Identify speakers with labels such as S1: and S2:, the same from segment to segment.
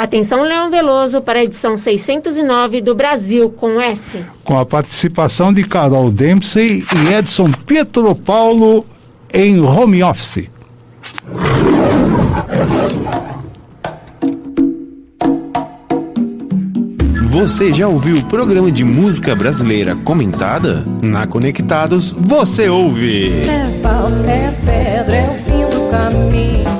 S1: Atenção, Leão Veloso, para a edição 609 do Brasil com S.
S2: Com a participação de Carol Dempsey e Edson Pietro Paulo em home office.
S3: Você já ouviu o programa de música brasileira comentada? Na Conectados, você ouve.
S4: É pau, é pedra, é o fim do caminho.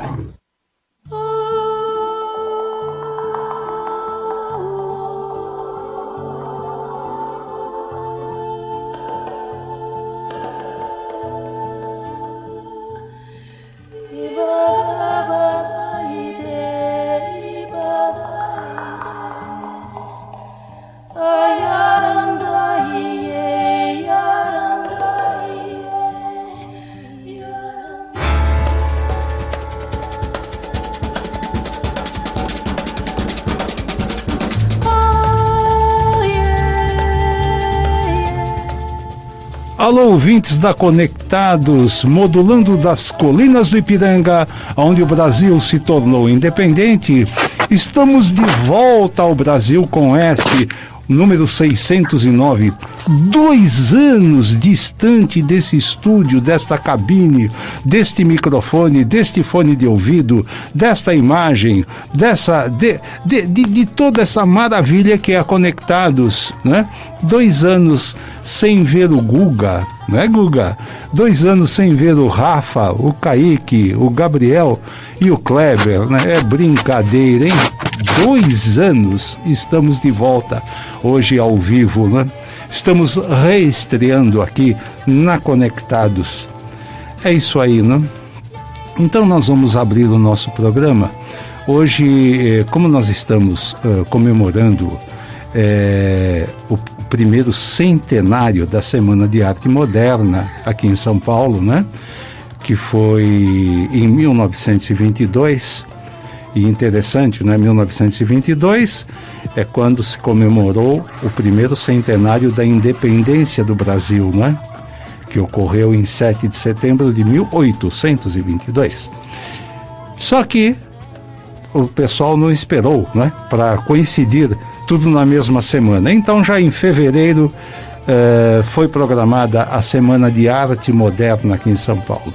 S2: Ouvintes da Conectados, modulando das colinas do Ipiranga, onde o Brasil se tornou independente. Estamos de volta ao Brasil com S, número 609, dois anos distante desse estúdio, desta cabine, deste microfone, deste fone de ouvido, desta imagem, dessa de, de, de, de toda essa maravilha que é Conectados, né? Dois anos sem ver o Guga, não é Guga? Dois anos sem ver o Rafa, o Kaique, o Gabriel e o Kleber, né? É brincadeira, hein? Dois anos estamos de volta, hoje ao vivo, né? Estamos reestreando aqui na Conectados. É isso aí, né? Então nós vamos abrir o nosso programa. Hoje, eh, como nós estamos uh, comemorando é, o primeiro centenário da Semana de Arte Moderna aqui em São Paulo, né? Que foi em 1922. E interessante, né? 1922 é quando se comemorou o primeiro centenário da independência do Brasil, né? Que ocorreu em 7 de setembro de 1822. Só que o pessoal não esperou, né? Para coincidir tudo na mesma semana. Então, já em fevereiro, eh, foi programada a Semana de Arte Moderna aqui em São Paulo.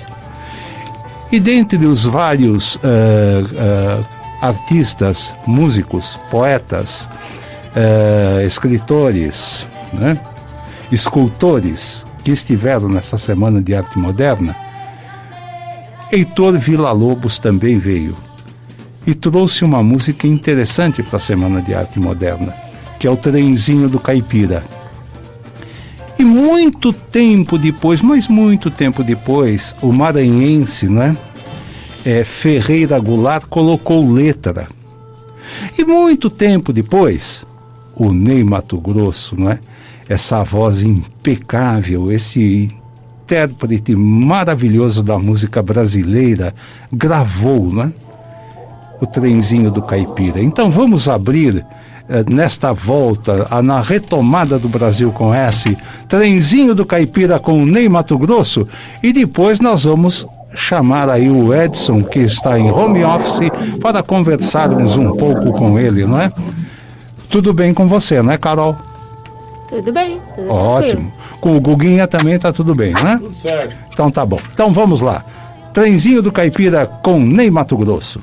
S2: E dentre os vários eh, eh, artistas, músicos, poetas, escritores, né, escultores que estiveram nessa Semana de Arte Moderna, Heitor Villa-Lobos também veio e trouxe uma música interessante para a Semana de Arte Moderna, que é o Trenzinho do Caipira. E muito tempo depois, mas muito tempo depois, o maranhense, né, é, Ferreira Goulart colocou letra. E muito tempo depois, o Ney Mato Grosso, né, essa voz impecável, esse intérprete maravilhoso da música brasileira, gravou, né? o trenzinho do caipira. Então vamos abrir eh, nesta volta, na retomada do Brasil com S, trenzinho do caipira com o Ney Mato Grosso e depois nós vamos chamar aí o Edson que está em home office para conversarmos um pouco com ele, não é? Tudo bem com você, não é, Carol?
S1: Tudo bem. Tudo
S2: Ótimo. Tranquilo. Com o Guguinha também tá tudo bem, né?
S5: Tudo certo.
S2: Então tá bom. Então vamos lá. Trenzinho do Caipira com Ney Mato Grosso.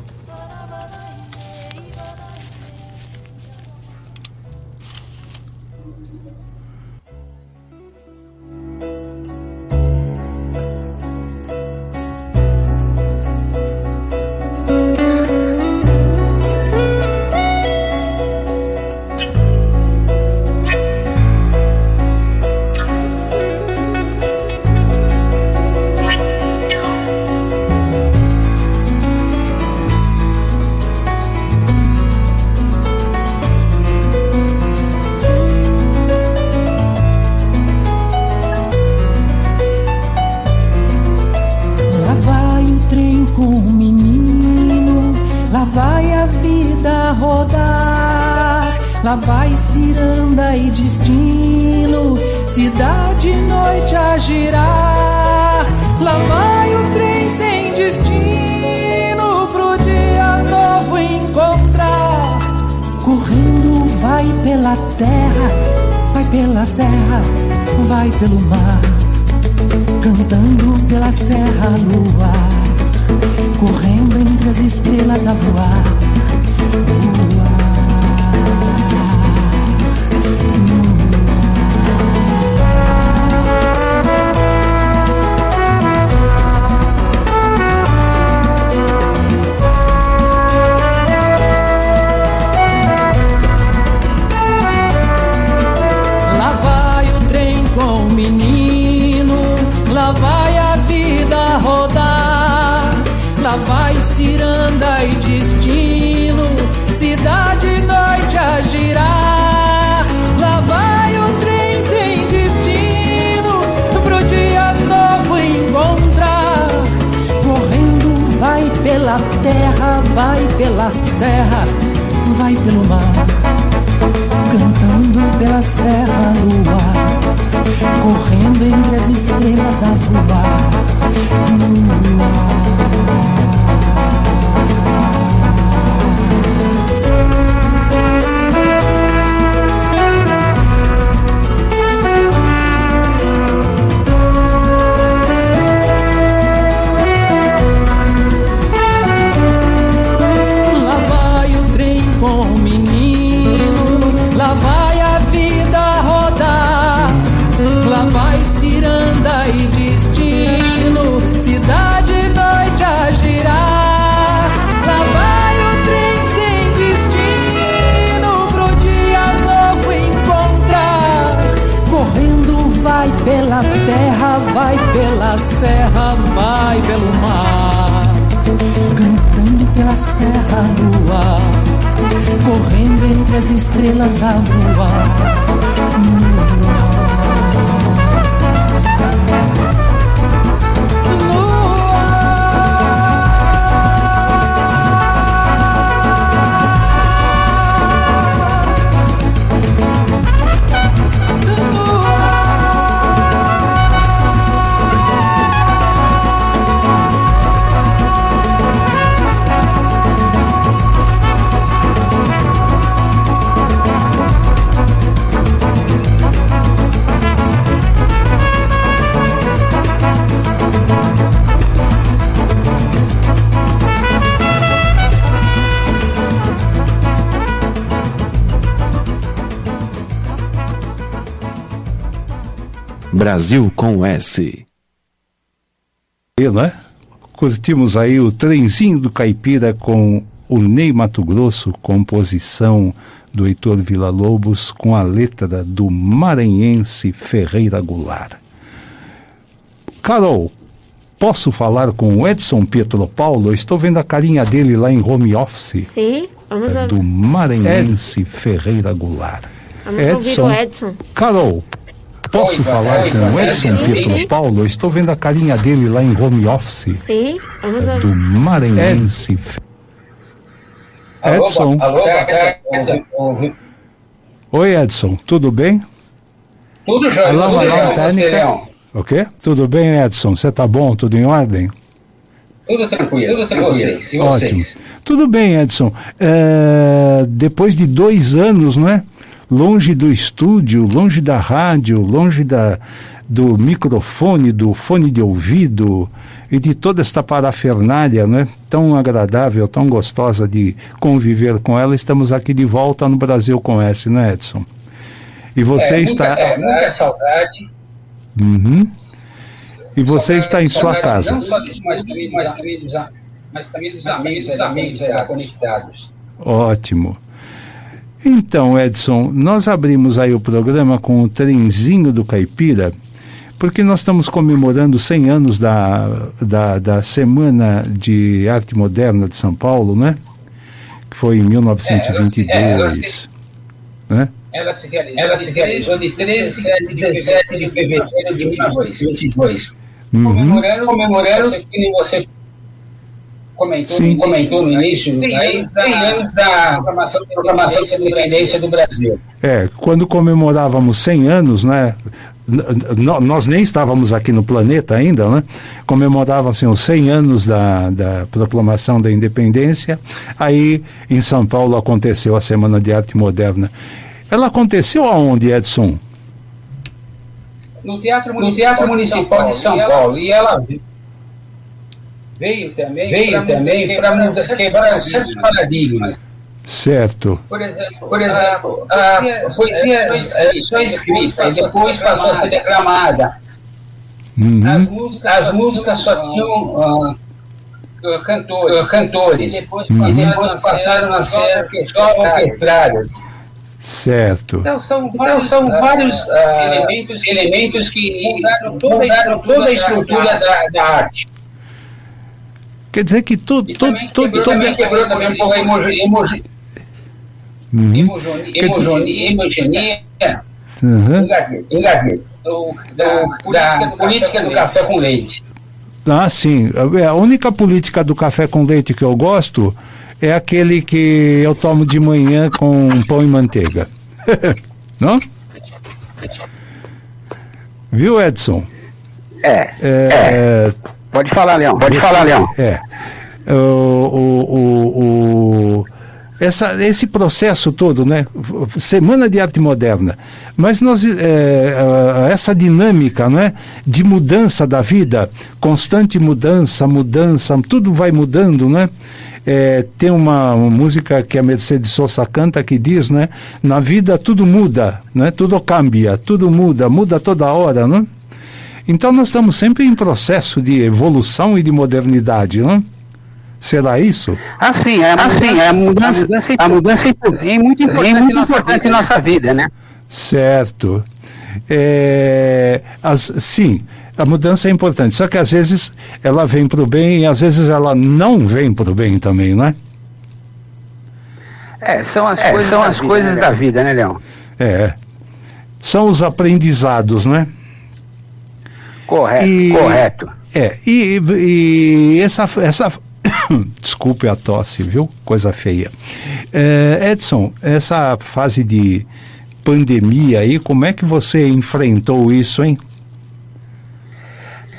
S6: Terra, vai pela serra, vai pelo mar. Cantando pela serra no ar, correndo entre as estrelas a voar. Ciranda e destino, cidade noite a girar. Lá vai o trem sem destino, pro dia novo encontrar. Correndo vai pela terra, vai pela serra, vai pelo mar. Cantando pela serra no ar, correndo entre as estrelas a voar no Lava o trem com o menino, lava a vida Lá vai ciranda e serra, vai pelo mar, cantando pela serra no ar, correndo entre as estrelas a voar.
S3: Brasil com S.
S2: E, né? Curtimos aí o trenzinho do caipira com o Ney Mato Grosso, composição do Heitor Villa-Lobos com a letra do maranhense Ferreira Goulart. Carol, posso falar com o Edson Pietro Paulo? Estou vendo a carinha dele lá em home office.
S1: Sim, vamos
S2: é Do maranhense Ferreira Goulart.
S1: Vamos Edson, ouvir o Edson.
S2: Carol, Posso falar com o Edson Pietro Paulo? estou vendo a carinha dele lá em home office.
S1: Sim, vamos
S2: é Do Maranhense. Edson. Oi, Edson, tudo bem?
S7: Tudo jóia.
S2: Alô, tudo alô, técnica. O quê? Tudo bem, Edson? Você tá bom? Tudo em ordem?
S7: Tudo tranquilo, tudo tranquilo. Vocês, e vocês?
S2: Ótimo. Tudo bem, Edson. É, depois de dois anos, não é? Longe do estúdio, longe da rádio, longe da, do microfone, do fone de ouvido e de toda esta parafernália, né? Tão agradável, tão gostosa de conviver com ela. Estamos aqui de volta no Brasil com S, né, Edson? E você
S7: é,
S2: está.
S7: Saudade, muita saudade.
S2: Uhum. E você saudade, está em sua casa.
S7: Não só disso, mas também, mas também dos, mas também dos amigos, amigos é, conectados.
S2: Ótimo. Então, Edson, nós abrimos aí o programa com o trenzinho do Caipira, porque nós estamos comemorando 100 anos da, da, da Semana de Arte Moderna de São Paulo, né? Que foi em 1922. É, ela se,
S7: né? ela se, realizou, ela se realizou de 13 a 17 de fevereiro de 1922. Uhum. Comemorando, comemorando que você
S5: comentou, Sim. comentou no início, tem, anos da, anos da proclamação da independência do Brasil.
S2: É, quando comemorávamos 100 anos, né? Nós nem estávamos aqui no planeta ainda, né? Comemoravam-se os 100 anos da, da proclamação da independência. Aí, em São Paulo, aconteceu a Semana de Arte Moderna. Ela aconteceu aonde, Edson?
S5: No Teatro Municipal, no Teatro Municipal de São Paulo. E ela, e ela veio também veio também para quebrar certos paradigmas.
S2: Certo.
S5: Por exemplo, por exemplo a, a poesia só escrita e depois passou a ser declamada.
S2: Uhum.
S5: As, músicas, as músicas só tinham uh, cantores, cantores. E depois, uhum. e depois passaram a ser só orquestradas.
S2: Certo.
S5: Então são então, vários, são vários uh, elementos, elementos que mudaram toda, mudaram toda a estrutura da, da arte.
S2: Quer dizer que tudo.
S5: E também, tudo, quebrou, tudo, também quebrou também um pouco a emoji. Uhum. Hemogenia. Uhum. Engasguei. Da, da política do café com leite.
S2: Ah, sim. É, a única política do café com leite que eu gosto é aquele que eu tomo de manhã com pão e manteiga. Não? Viu, Edson?
S7: É. é, é Pode falar, Leão. Pode falar, Leão.
S2: É. O, o, o, o, essa, esse processo todo, né? Semana de Arte Moderna. Mas nós, é, essa dinâmica né? de mudança da vida, constante mudança, mudança, tudo vai mudando, né? É, tem uma, uma, música que a Mercedes Sosa canta que diz, né? Na vida tudo muda, né? Tudo cambia, tudo muda, muda toda hora, né? Então nós estamos sempre em processo de evolução e de modernidade, não? Será isso?
S7: Assim, é, assim, é a mudança, a mudança, a mudança é muito importante, é muito importante em nossa vida, né?
S2: Certo. É, as, sim, a mudança é importante, só que às vezes ela vem para o bem e às vezes ela não vem para o bem também, não é?
S7: É, são as é, coisas, são da, as vida, coisas né, da vida, né, Leão?
S2: É. São os aprendizados, não é?
S7: Correto, e, correto.
S2: É, e, e essa, essa desculpe a tosse, viu? Coisa feia. É, Edson, essa fase de pandemia aí, como é que você enfrentou isso, hein?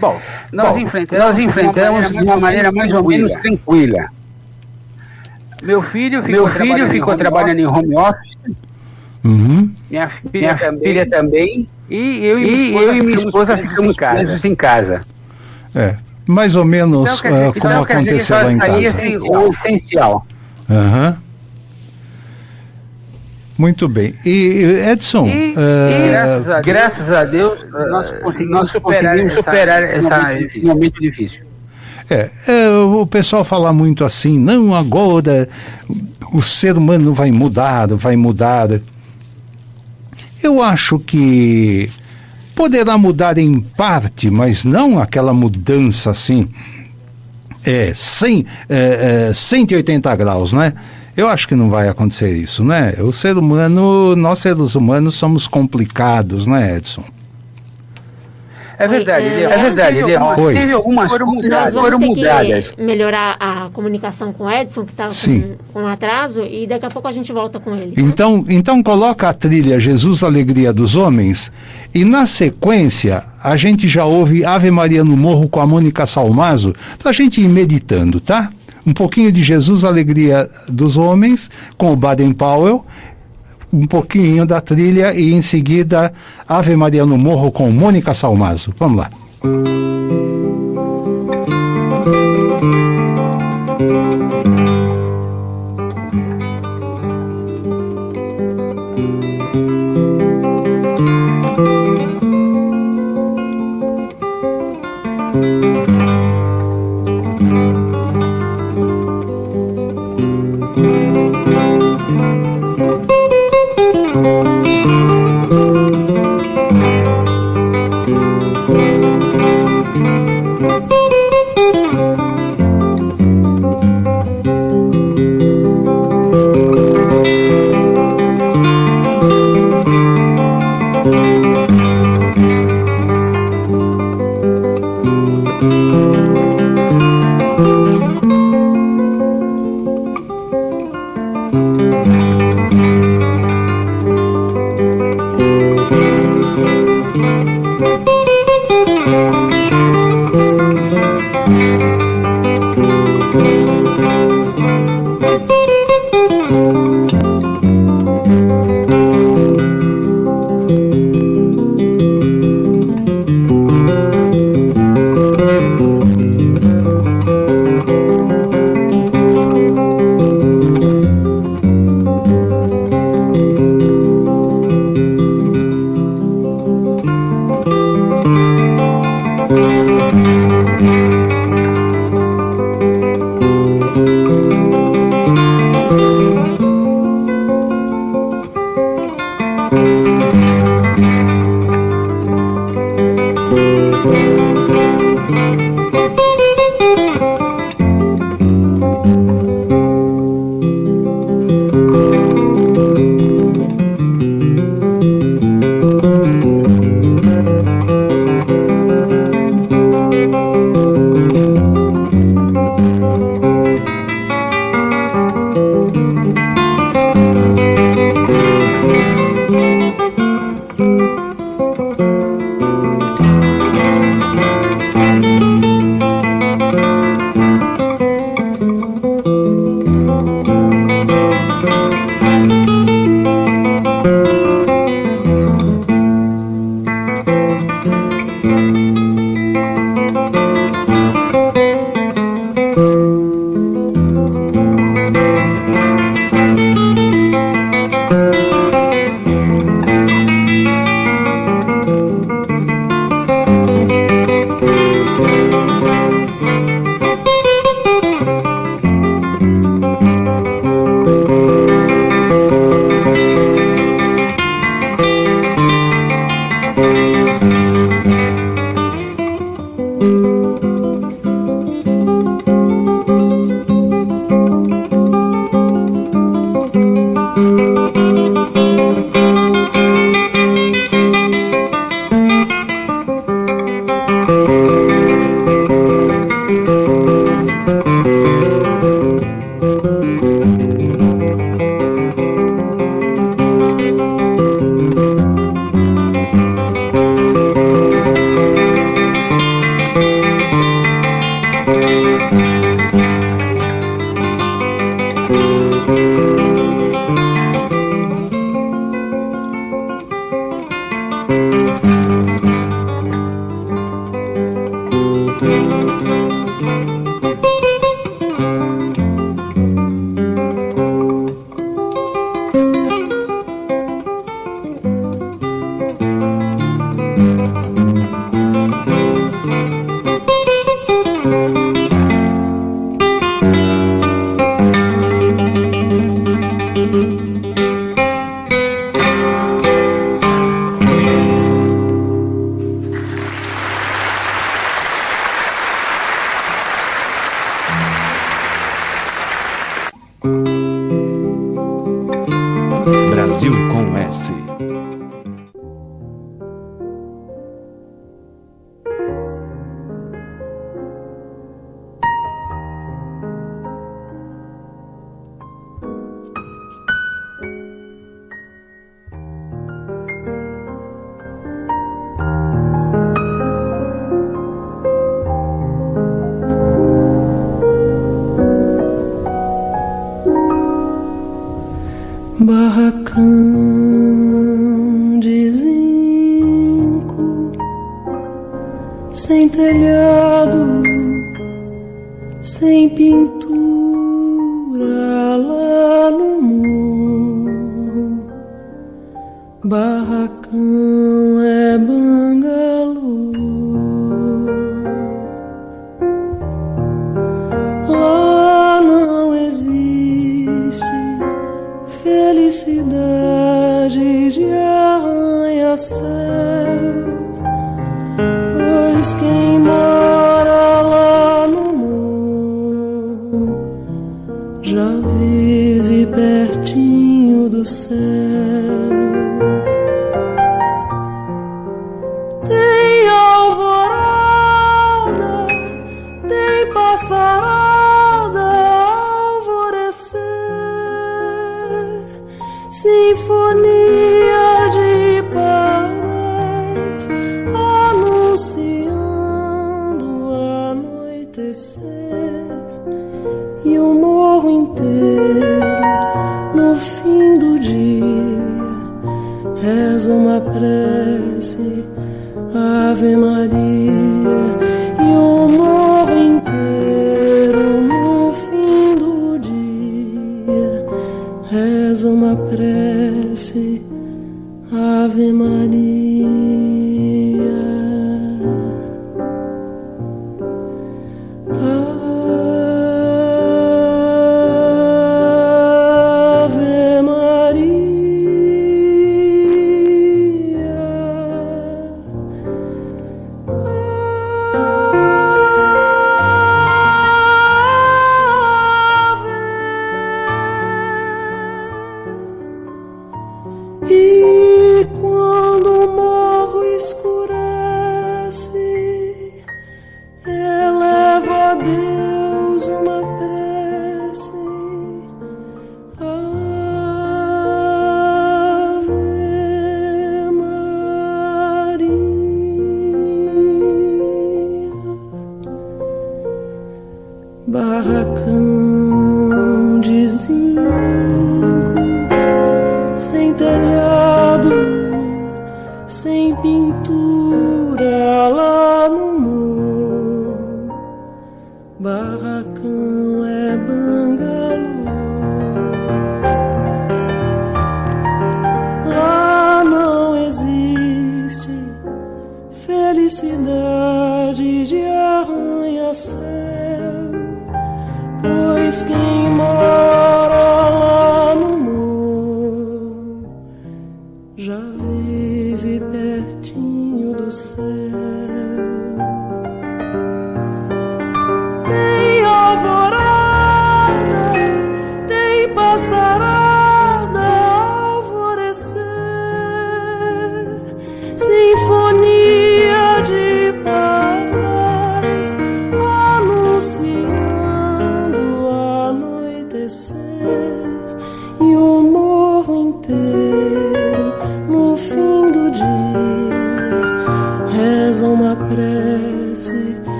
S7: Bom, nós Bom, enfrentamos, nós enfrentamos de uma maneira mais ou menos tranquila. Meu filho ficou, Meu filho trabalhando, ficou em trabalhando em home office.
S2: Uhum.
S7: Minha, filha, minha também. filha também. E eu e, e, minha, eu e minha esposa ficamos presos em casa.
S2: É, mais ou menos então, uh, como então, aconteceu lá em casa.
S7: Assim, o essencial.
S2: Uhum. Muito bem. E Edson. E, uh,
S7: e graças, a graças, a Deus, nós conseguimos superar, essa, superar essa, esse momento difícil.
S2: É, é, o pessoal fala muito assim, não agora o ser humano vai mudar, vai mudar. Eu acho que poderá mudar em parte, mas não aquela mudança assim, é, 100, é, é, 180 graus, né? Eu acho que não vai acontecer isso, né? O ser humano, nós seres humanos somos complicados, né, Edson?
S7: É verdade, é, é verdade. Teve, algumas, teve algumas foram mudadas.
S1: Nós vamos ter que melhorar a comunicação com o Edson, que está com, com atraso, e daqui a pouco a gente volta com ele.
S2: Tá? Então, então coloca a trilha Jesus Alegria dos Homens, e na sequência a gente já ouve Ave Maria no Morro com a Mônica Salmazo, para a gente ir meditando, tá? Um pouquinho de Jesus Alegria dos Homens, com o Baden Powell, um pouquinho da trilha e em seguida Ave Maria no Morro com Mônica Salmazo. Vamos lá.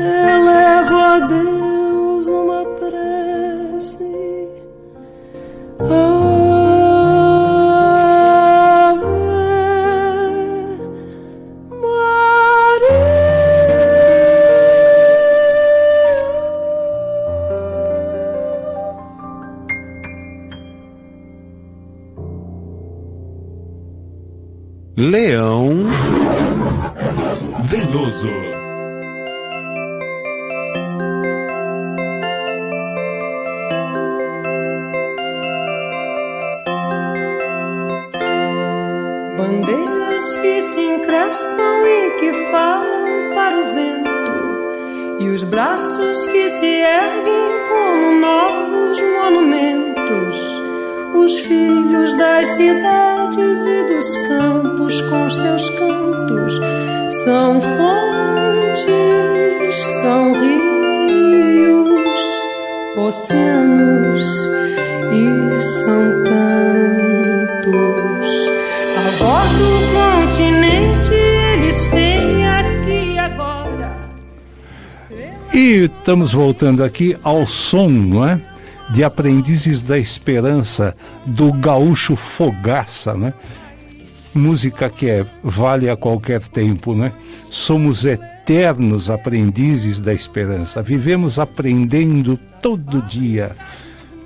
S8: Levo a Deus uma prece. Oh.
S2: Estamos voltando aqui ao som, não é? De Aprendizes da Esperança, do Gaúcho Fogaça, né? Música que é, vale a qualquer tempo, né? Somos eternos aprendizes da esperança. Vivemos aprendendo todo dia.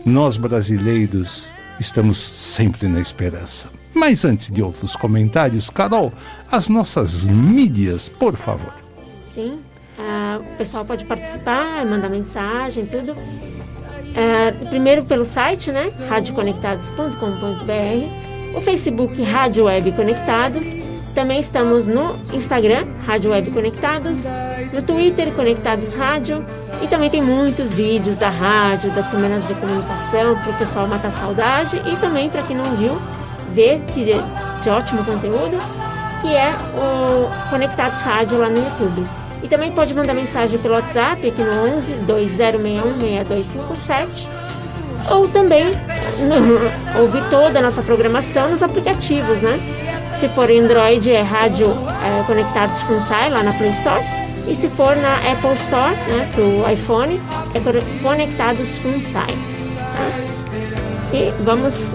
S2: Nós brasileiros estamos sempre na esperança. Mas antes de outros comentários, Carol, as nossas mídias, por favor.
S1: Pessoal pode participar, mandar mensagem, tudo. Uh, primeiro pelo site, né? radioconectados.com.br, o Facebook Rádio Web Conectados. Também estamos no Instagram, Rádio Web Conectados, no Twitter, Conectados Rádio. E também tem muitos vídeos da rádio, das semanas de comunicação, para o pessoal matar saudade. E também, para quem não viu, ver que de, de ótimo conteúdo, que é o Conectados Rádio lá no YouTube. E também pode mandar mensagem pelo WhatsApp aqui no 11 2061 6257 ou também no, ouvir toda a nossa programação nos aplicativos, né? Se for Android é Rádio é, Conectados FunSci lá na Play Store e se for na Apple Store, né, pro iPhone, é Conectados FunSci. Tá? E vamos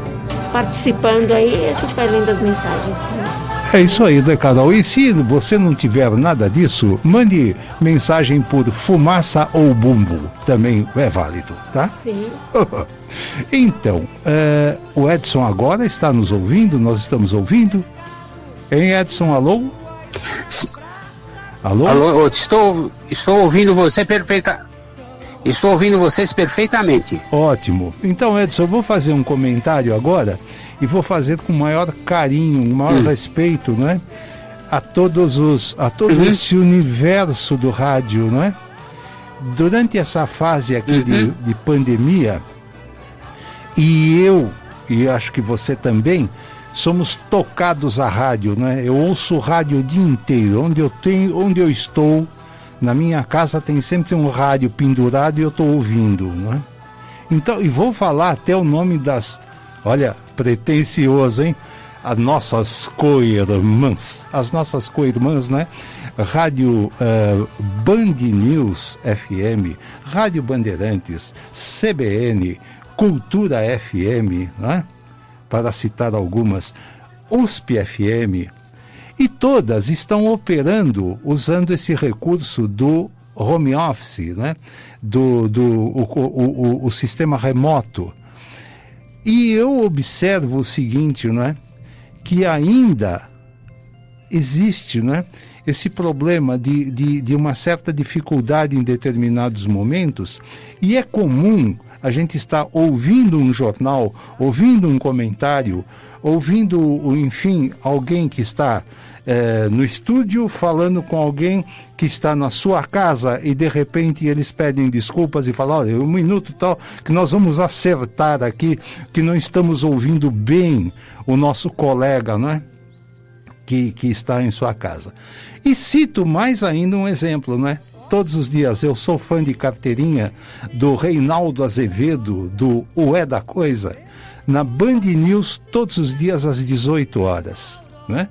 S1: participando aí, a gente vai lendo as mensagens. Né?
S2: É isso aí, né, Carol? E se você não tiver nada disso, mande mensagem por fumaça ou bumbo. Também é válido, tá?
S1: Sim.
S2: então, é, o Edson agora está nos ouvindo? Nós estamos ouvindo? Hein, Edson? Alô?
S7: Alô? Alô, estou, estou ouvindo você perfeita. Estou ouvindo vocês perfeitamente.
S2: Ótimo. Então, Edson, eu vou fazer um comentário agora e vou fazer com maior carinho, maior hum. respeito, não é? A todos os, a todo uhum. esse universo do rádio, não é? Durante essa fase aqui uhum. de, de pandemia, e eu, e acho que você também, somos tocados a rádio, né? Eu ouço rádio o dia inteiro, onde eu tenho, onde eu estou, na minha casa tem sempre um rádio pendurado e eu estou ouvindo, não é? Então, e vou falar até o nome das, olha, pretencioso, hein? As nossas co-irmãs, as nossas co-irmãs, né? Rádio uh, Band News FM, Rádio Bandeirantes, CBN, Cultura FM, né? para citar algumas, USP FM, e todas estão operando usando esse recurso do home office, né? do, do o, o, o, o sistema remoto. E eu observo o seguinte, não é? Que ainda existe, não é? esse problema de, de, de uma certa dificuldade em determinados momentos, e é comum a gente estar ouvindo um jornal, ouvindo um comentário, ouvindo, enfim, alguém que está é, no estúdio falando com alguém que está na sua casa e de repente eles pedem desculpas e falam, olha, um minuto tal, que nós vamos acertar aqui, que não estamos ouvindo bem o nosso colega, não é? Que, que está em sua casa. E cito mais ainda um exemplo, não é? Todos os dias eu sou fã de carteirinha do Reinaldo Azevedo, do O É da Coisa, na Band News todos os dias às 18 horas, né?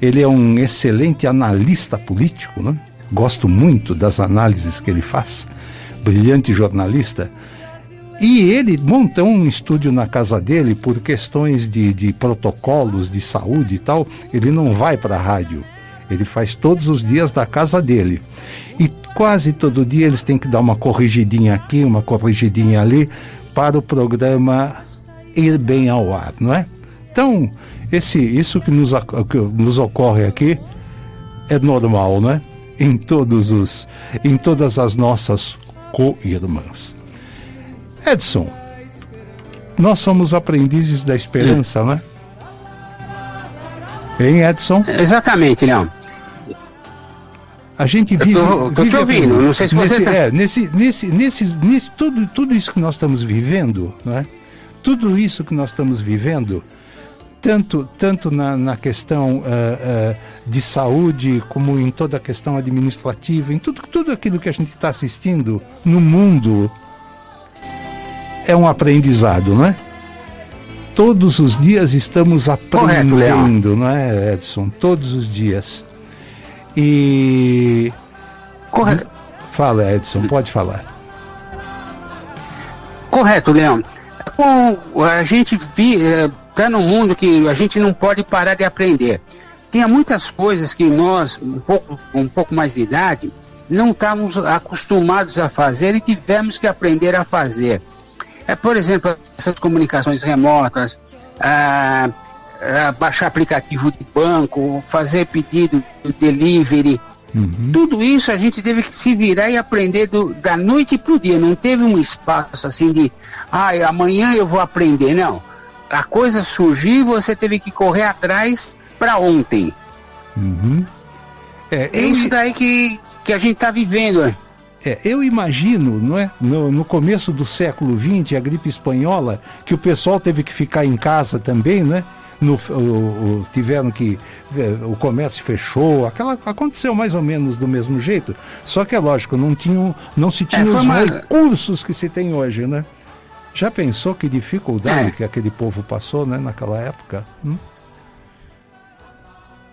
S2: Ele é um excelente analista político, né? gosto muito das análises que ele faz, brilhante jornalista. E ele montou um estúdio na casa dele por questões de, de protocolos de saúde e tal. Ele não vai para a rádio, ele faz todos os dias da casa dele. E quase todo dia eles têm que dar uma corrigidinha aqui, uma corrigidinha ali, para o programa ir bem ao ar, não é? Então, esse, isso que nos, que nos ocorre aqui é normal, né? Em todos os, em todas as nossas co-irmãs. Edson, nós somos aprendizes da esperança, né? Hein, Edson?
S7: Exatamente, Leão.
S2: A gente vive.
S7: Eu tô, tô te ouvindo, não sei se
S2: nesse,
S7: você tá...
S2: É, nesse, nesse, nesse, nesse, tudo, tudo isso que nós estamos vivendo, não é? Tudo isso que nós estamos vivendo tanto, tanto na, na questão uh, uh, de saúde, como em toda a questão administrativa, em tudo, tudo aquilo que a gente está assistindo no mundo, é um aprendizado, não é? Todos os dias estamos aprendendo, Correto, não é, Edson? Todos os dias. E.
S7: Correto.
S2: Fala, Edson, pode falar.
S7: Correto, Leão. A gente vi. Está num mundo que a gente não pode parar de aprender. Tinha muitas coisas que nós, um pouco, um pouco mais de idade, não estávamos acostumados a fazer e tivemos que aprender a fazer. É, por exemplo, essas comunicações remotas, ah, ah, baixar aplicativo de banco, fazer pedido de delivery. Uhum. Tudo isso a gente teve que se virar e aprender do, da noite para o dia. Não teve um espaço assim de, ah, amanhã eu vou aprender. Não a coisa surgiu e você teve que correr atrás para ontem.
S2: Uhum.
S7: É, é isso daí que, que a gente está vivendo. Né?
S2: É, eu imagino, não é? No, no, começo do século XX, a gripe espanhola, que o pessoal teve que ficar em casa também, né? No, o, o, tiveram que é, o comércio fechou, aquela aconteceu mais ou menos do mesmo jeito. Só que é lógico, não tinham, não se tinha é, os uma... recursos que se tem hoje, né? Já pensou que dificuldade é. que aquele povo passou, né, naquela época? Hum?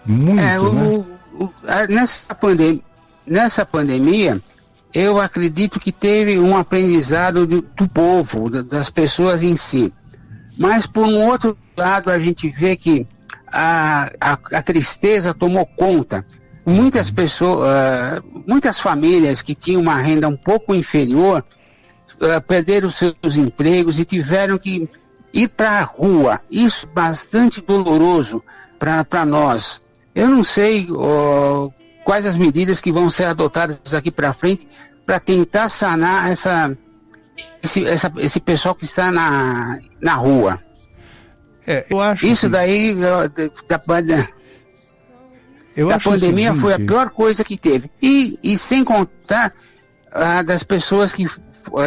S2: Muito, é, o, né?
S7: O, nessa, pandem nessa pandemia, eu acredito que teve um aprendizado do, do povo, das pessoas em si. Mas, por um outro lado, a gente vê que a, a, a tristeza tomou conta. Muitas uhum. pessoas, uh, muitas famílias que tinham uma renda um pouco inferior, uh, perderam seus empregos e tiveram que ir para a rua. Isso bastante doloroso para nós. Eu não sei quais as medidas que vão ser adotadas aqui para frente para tentar sanar essa, esse, essa, esse pessoal que está na, na rua.
S2: É, eu acho
S7: Isso que... daí da, da, eu da pandemia seguinte... foi a pior coisa que teve. E, e sem contar ah, das pessoas que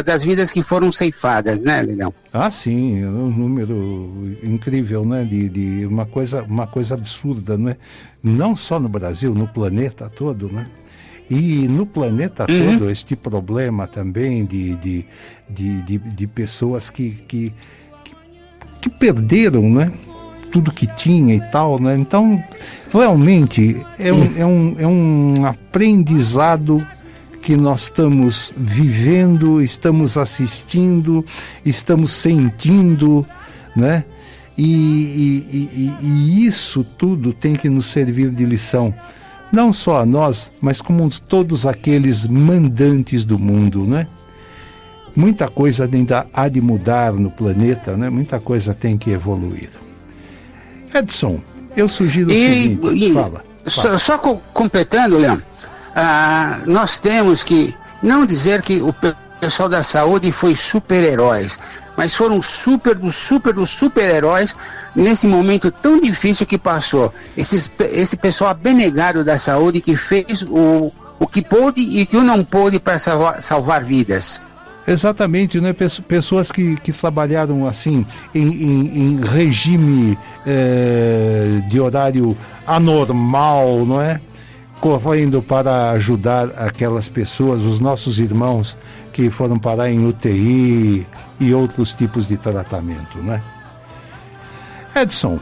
S7: das vidas que foram ceifadas, né, Leão?
S2: Ah, sim, é um número incrível, né, de, de uma coisa uma coisa absurda, né? Não só no Brasil, no planeta todo, né? E no planeta uhum. todo este problema também de, de, de, de, de pessoas que, que, que, que perderam, né? tudo que tinha e tal, né? Então, realmente é um, é um, é um aprendizado que nós estamos vivendo, estamos assistindo, estamos sentindo, né? E, e, e, e, isso tudo tem que nos servir de lição, não só a nós, mas como todos aqueles mandantes do mundo, né? Muita coisa ainda há de mudar no planeta, né? Muita coisa tem que evoluir. Edson, eu sugiro o seguinte, fala.
S7: Só, só completando, Leão, ah, nós temos que não dizer que o pessoal da saúde foi super-heróis, mas foram super dos super dos super-heróis nesse momento tão difícil que passou. Esses, esse pessoal abnegado da saúde que fez o, o que pôde e que não pôde para salvar, salvar vidas.
S2: Exatamente, né? Pessoas que, que trabalharam assim em, em, em regime é, de horário anormal, não é? Correndo para ajudar aquelas pessoas, os nossos irmãos que foram parar em UTI e outros tipos de tratamento, né? Edson,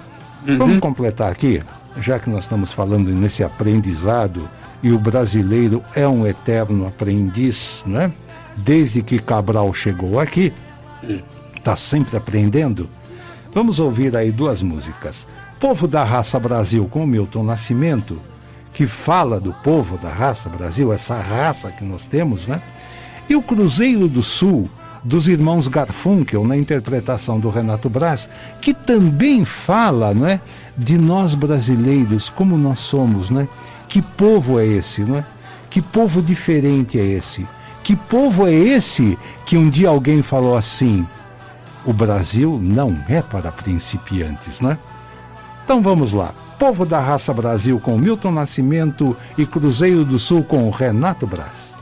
S2: uhum. vamos completar aqui, já que nós estamos falando nesse aprendizado e o brasileiro é um eterno aprendiz, né? desde que Cabral chegou aqui, está sempre aprendendo. Vamos ouvir aí duas músicas. Povo da Raça Brasil com Milton Nascimento, que fala do povo da raça Brasil, essa raça que nós temos, né? E o Cruzeiro do Sul, dos irmãos Garfunkel, na interpretação do Renato Braz, que também fala, né, de nós brasileiros, como nós somos, né? Que povo é esse, né? Que povo diferente é esse? Que povo é esse que um dia alguém falou assim? O Brasil não é para principiantes, né? Então vamos lá. Povo da Raça Brasil com Milton Nascimento e Cruzeiro do Sul com Renato Braz.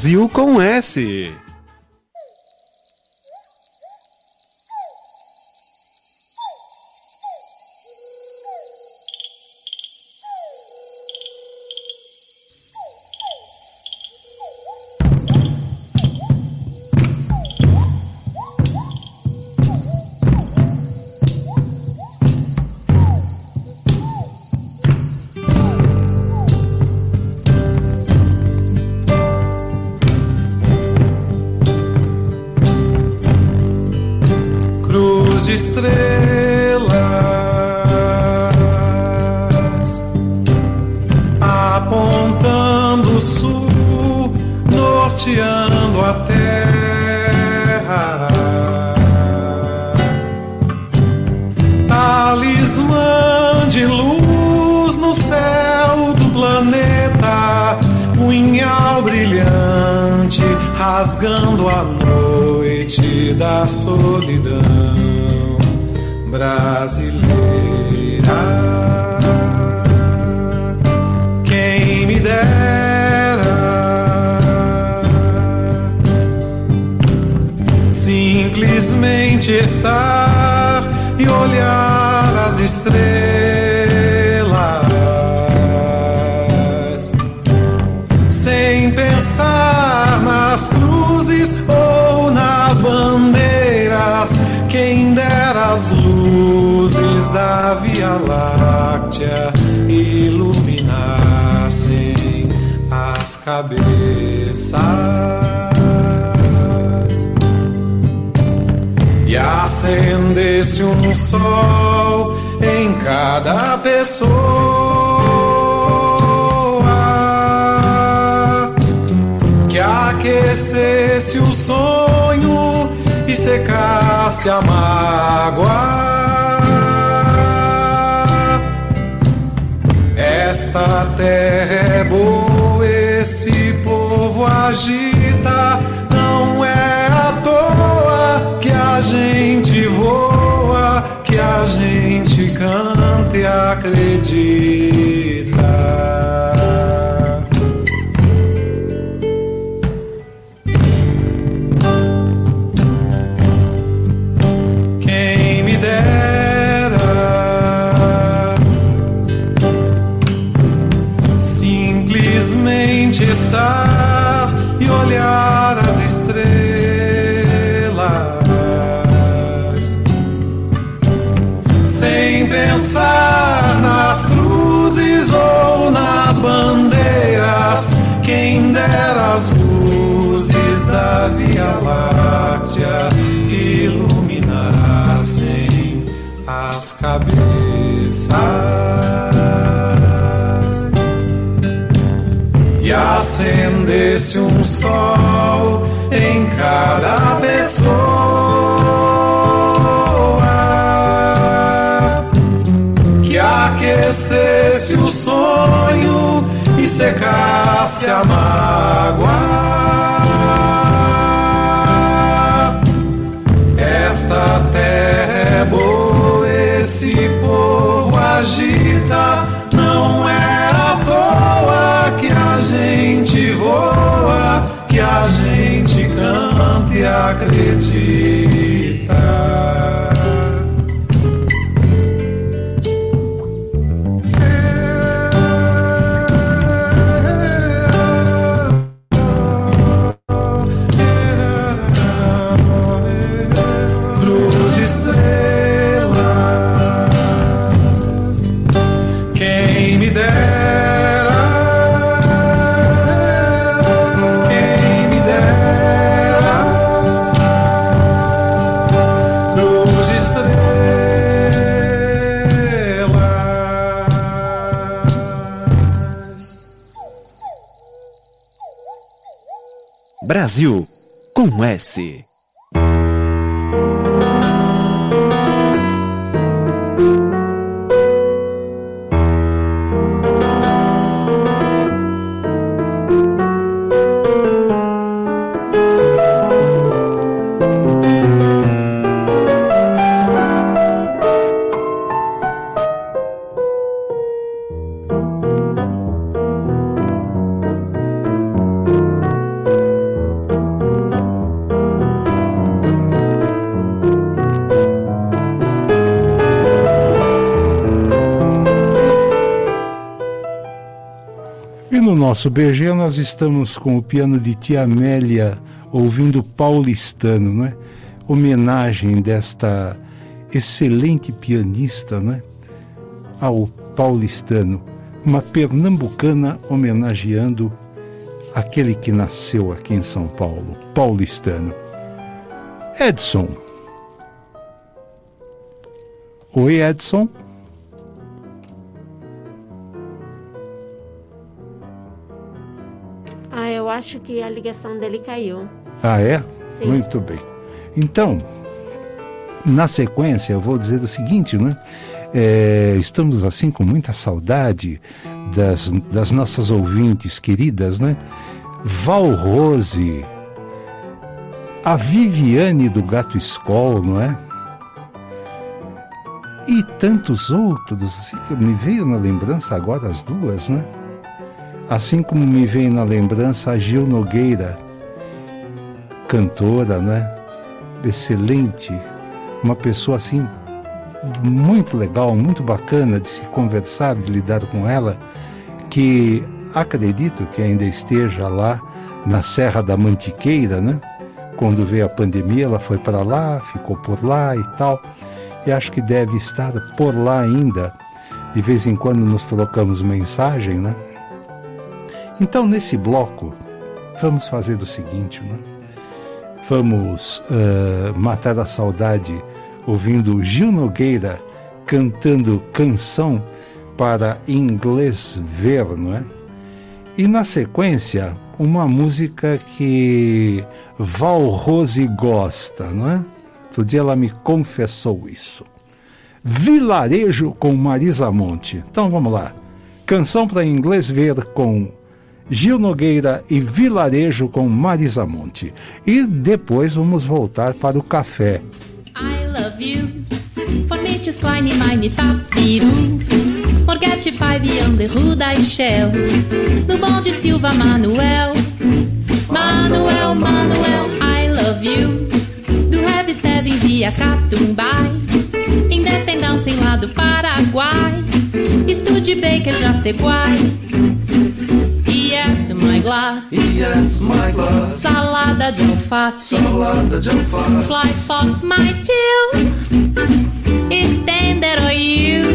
S9: Brasil com S. esse povo agita. Não é à toa que a gente voa, que a
S10: gente canta e acredita. acendesse um sol em cada pessoa, que aquecesse o sonho e secasse
S9: a mágoa.
S10: Esta terra é boa, esse povo te acredito. Brasil com S.
S2: nosso BG nós estamos com o piano de Tia Amélia ouvindo paulistano, não é? Homenagem desta excelente pianista, não é? Ao paulistano, uma pernambucana homenageando aquele que nasceu aqui em São Paulo, paulistano. Edson. Oi, Edson.
S1: Acho que a ligação dele caiu.
S2: Ah, é?
S1: Sim.
S2: Muito bem. Então, na sequência, eu vou dizer o seguinte, né? É, estamos assim com muita saudade das, das nossas ouvintes queridas, né? Val Rose, a Viviane do Gato Escol, não é? E tantos outros, assim que me veio na lembrança agora as duas, né? Assim como me veio na lembrança a Gil Nogueira, cantora, né? Excelente, uma pessoa assim muito legal, muito bacana de se conversar, de lidar com ela, que acredito que ainda esteja lá na Serra da Mantiqueira, né? Quando veio a pandemia, ela foi para lá, ficou por lá e tal. E acho que deve estar por lá ainda. De vez em quando nos trocamos mensagem, né? Então, nesse bloco, vamos fazer o seguinte, né? Vamos uh, matar a saudade ouvindo Gil Nogueira cantando canção para inglês ver, não é? E na sequência, uma música que Val Rose gosta, não é? Outro dia ela me confessou isso. Vilarejo com Marisa Monte. Então vamos lá. Canção para inglês ver com Gil Nogueira e Vilarejo com Marisa Monte. E depois vamos voltar para o café.
S9: I love you. For me, just kleine meine tapiru. Morgete five on the Ruda e Shell. No bonde Silva Manuel. Manuel, Manuel, I love you. Do Web Steven via Catumbai. Independência em lá do Paraguai. Estúdio Baker Jaceguai. Yes, my glass.
S11: Yes, my glass.
S9: Salada de alface.
S11: Salada de alface.
S9: Fly Fox, my chill. It's tender or you.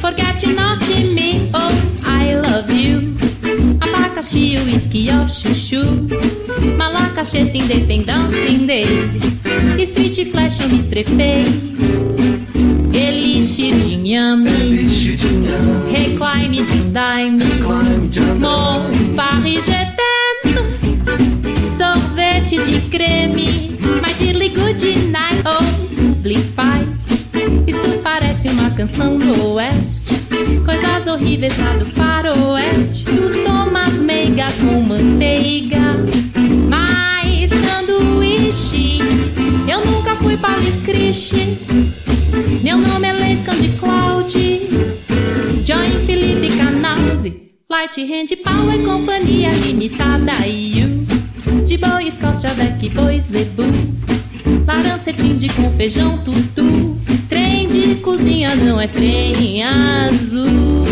S9: Forget not me. Oh, I love you. Abacaxi, whisky, ó, chuchu. Malacacheta, independência, indei. Street flash, eu me estrepei. De
S11: de
S9: de.
S11: Recline de um daime.
S9: Mon Paris, je t'aime. Sorvete de creme. My dearly good night. Oh, Fight. Isso parece uma canção do oeste. Coisas horríveis lá do faroeste. Tu tomas meiga com manteiga. Eu nunca fui para Cristi. Meu nome é Leis de Cloud. Join Felipe Canazzi. Light Hand Power Companhia Limitada e you. De Boy Scout avec Boi Zebu. Larancetim de com feijão tutu. Trem de cozinha não é trem azul.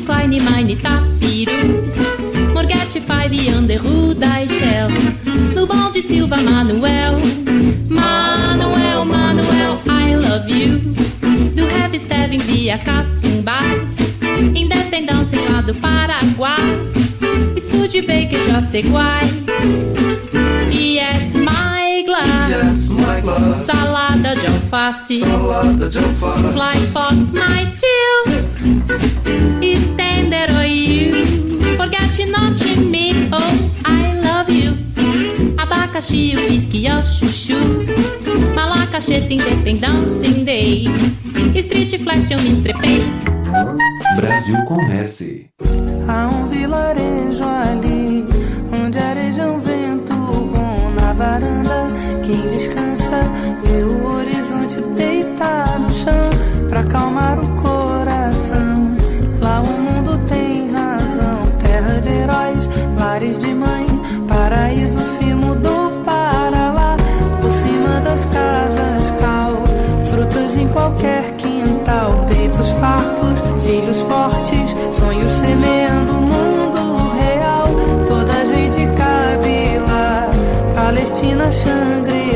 S9: Just kleine meine tapiru. Morgete five e Shell. No bonde Silva Manuel. Manuel, Manuel, I love you. Do Rap Steven via Catumbai. Independência lá do Paraguai. Estúdio Baker Jaceguai. Yes, my glass.
S11: Yes, my glass.
S9: Salada de alface.
S11: Salada de alface.
S9: Fly Fox, my chill. Not me. Oh, I love you. Abacaxi, whisky, ó, chuchu. Mal Gorjeta Independence Day. Street Flash eu me estrepei.
S3: Brasil com
S4: Palestina, Shangri-La.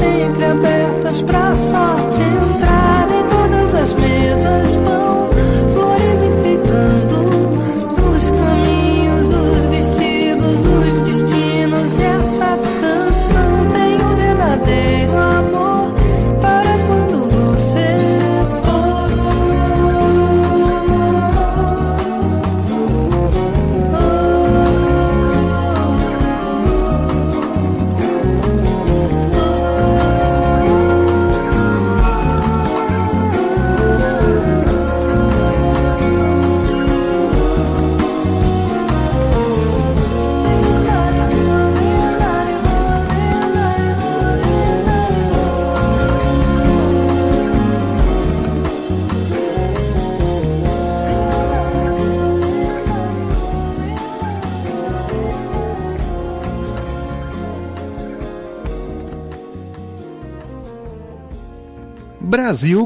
S4: Sempre abertas pra sorte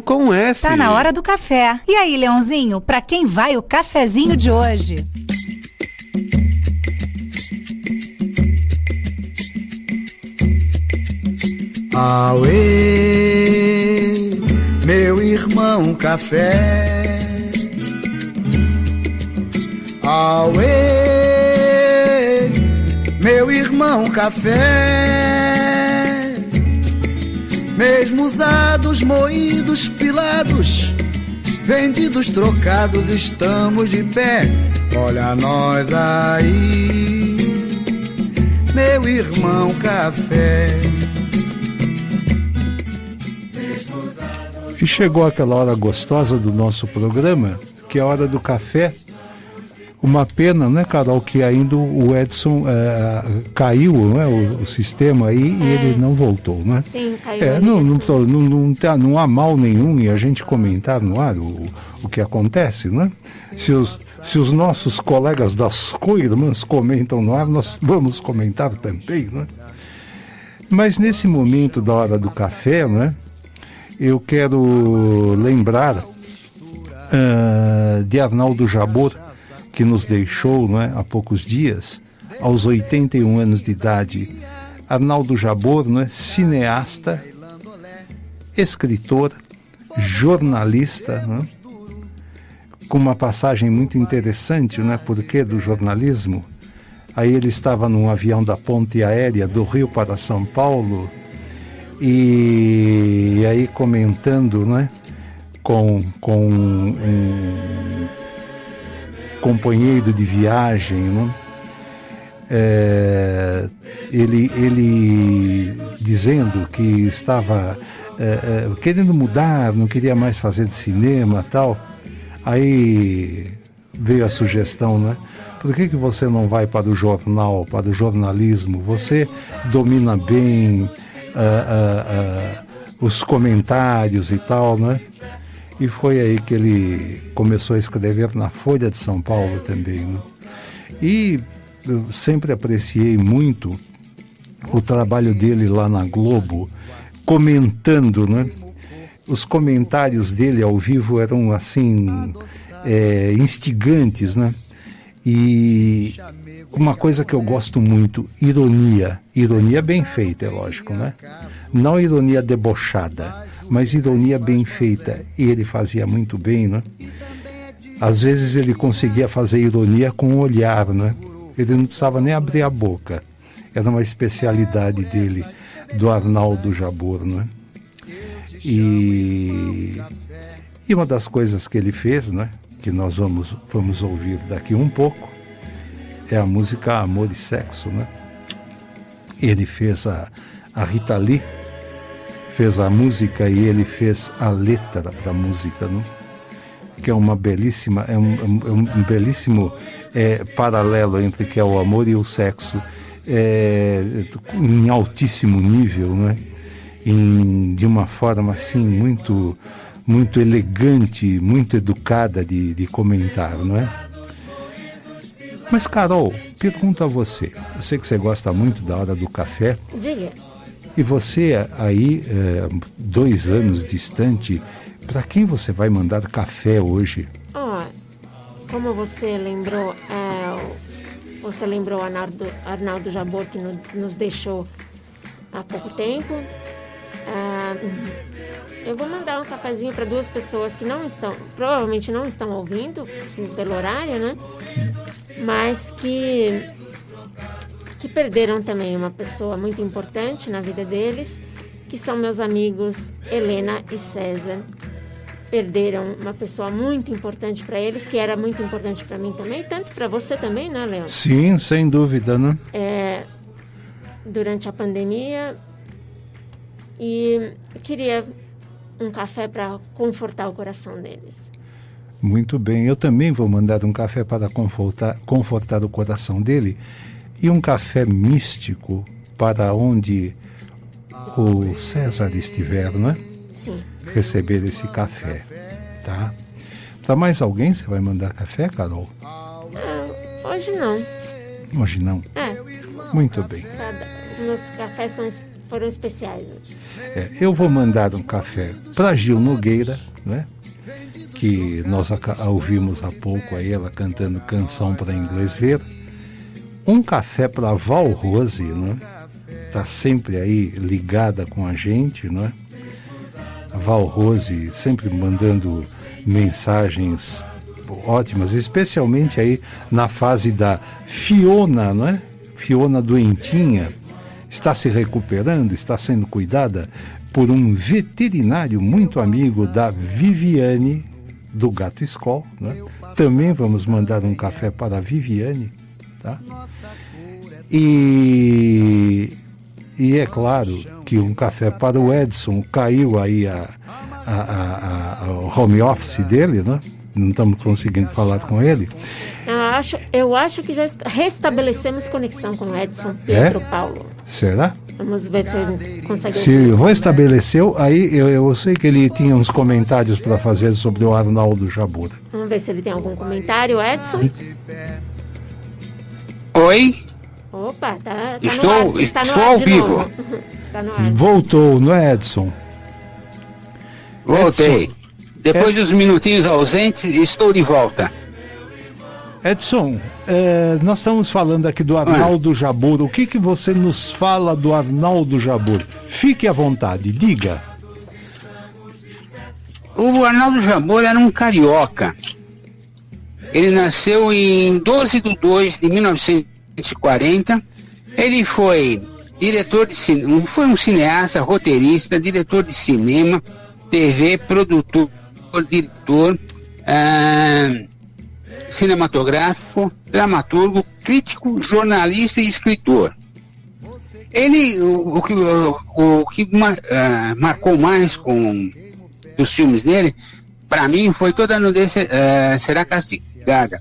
S3: com S.
S12: Tá na hora do café. E aí, Leãozinho, pra quem vai o cafezinho de hoje?
S13: Auê, meu irmão café. Auê, meu irmão café. Mesmo usados, moídos, vendidos, trocados, estamos de pé. Olha nós aí, meu irmão café.
S2: E chegou aquela hora gostosa do nosso programa, que é a hora do café. Uma pena, né, Carol, que ainda o Edson eh, caiu, né, o, o sistema aí, e ele não voltou, né?
S1: Sim,
S2: É, não, não, não, não, tá- não há mal nenhum em a gente comentar no ar o, o que acontece, né? Se os, se os nossos colegas das co-irmãs comentam no ar, nós vamos comentar também, né? Mas nesse momento da hora do café, né? Eu quero lembrar ah, de Arnaldo Jabor, que nos deixou né, há poucos dias, aos 81 anos de idade. Arnaldo Jabor, né, cineasta, escritor, jornalista, né? com uma passagem muito interessante, né? Por que do jornalismo? Aí ele estava num avião da ponte aérea do Rio para São Paulo e, e aí comentando, né? Com, com um companheiro de viagem, né? É, ele, ele dizendo que estava é, é, querendo mudar, não queria mais fazer de cinema tal. Aí veio a sugestão, né? Por que, que você não vai para o jornal, para o jornalismo? Você domina bem uh, uh, uh, os comentários e tal, né? E foi aí que ele começou a escrever na Folha de São Paulo também. Né? E eu sempre apreciei muito o trabalho dele lá na Globo, comentando, né? Os comentários dele ao vivo eram assim é, instigantes, né? E uma coisa que eu gosto muito, ironia. Ironia bem feita, é lógico, né? Não ironia debochada, mas ironia bem feita. E ele fazia muito bem, né? Às vezes ele conseguia fazer ironia com o olhar, né? Ele não precisava nem abrir a boca. Era uma especialidade dele, do Arnaldo Jabor, né? E, e uma das coisas que ele fez, né? Que nós vamos, vamos ouvir daqui um pouco, é a música Amor e Sexo, né? Ele fez a, a Rita Lee, fez a música e ele fez a letra para a música, né? que é uma belíssima, é um, um, um belíssimo é, paralelo entre que é o amor e o sexo é, em altíssimo nível, né? Em, de uma forma assim muito muito elegante, muito educada de, de comentar, não é? Mas Carol, pergunto a você. Eu sei que você gosta muito da hora do café.
S1: Diga.
S2: E você aí, é, dois anos distante, para quem você vai mandar café hoje?
S1: Ó, como você lembrou, é, você lembrou Arnaldo, Arnaldo Jabor que no, nos deixou há pouco tempo. É, eu vou mandar um cafezinho para duas pessoas que não estão, provavelmente não estão ouvindo pelo horário, né? Mas que que perderam também uma pessoa muito importante na vida deles, que são meus amigos Helena e César perderam uma pessoa muito importante para eles, que era muito importante para mim também, tanto para você também, né, Leão?
S2: Sim, sem dúvida, né?
S1: É, durante a pandemia e queria um café para confortar o coração deles.
S2: Muito bem, eu também vou mandar um café para confortar, confortar o coração dele e um café místico para onde o César estiver, não é?
S1: Sim.
S2: Receber esse café, tá? Para mais alguém você vai mandar café, Carol?
S1: Ah, hoje não.
S2: Hoje não?
S1: É.
S2: Muito bem.
S1: Cada, meus cafés são, foram especiais hoje.
S2: É, eu vou mandar um café para Gil Nogueira, né? Que nós a, ouvimos há pouco aí, ela cantando canção para inglês ver. Um café para Val Rose, né? Tá sempre aí ligada com a gente, né? Val Rose sempre mandando mensagens ótimas, especialmente aí na fase da Fiona, não é? Fiona doentinha, está se recuperando, está sendo cuidada por um veterinário muito amigo da Viviane do Gato Escol, né? Também vamos mandar um café para a Viviane, tá? E e é claro que um café para o Edson caiu aí a, a, a, a o home office dele, né? Não estamos conseguindo falar com ele.
S1: Eu acho, eu acho que já restabelecemos conexão com o Edson Pedro
S2: é?
S1: Paulo.
S2: Será?
S1: Vamos ver se ele consegue.
S2: Se restabeleceu, aí eu, eu sei que ele tinha uns comentários para fazer sobre o Arnaldo Jabur.
S1: Vamos ver se ele tem algum comentário, Edson.
S7: Oi?
S1: Opa, tá, tá
S7: estou,
S1: no ar, está
S7: estou
S1: no
S7: ao
S1: de
S7: vivo.
S1: novo. Está no ar.
S2: Voltou, não é, Edson?
S7: Voltei.
S2: Edson.
S7: Depois dos minutinhos ausentes, estou de volta.
S2: Edson, é, nós estamos falando aqui do Arnaldo Jabor. O que, que você nos fala do Arnaldo Jabor? Fique à vontade, diga.
S7: O Arnaldo Jabor era um carioca. Ele nasceu em 12 de 2 de 1940. Ele foi diretor de cinema, foi um cineasta, roteirista, diretor de cinema, TV, produtor, diretor, ah, cinematográfico, dramaturgo, crítico, jornalista e escritor. Ele, o, o que, o, o que ah, marcou mais com os filmes dele, para mim, foi toda a nudez eh, será castigada.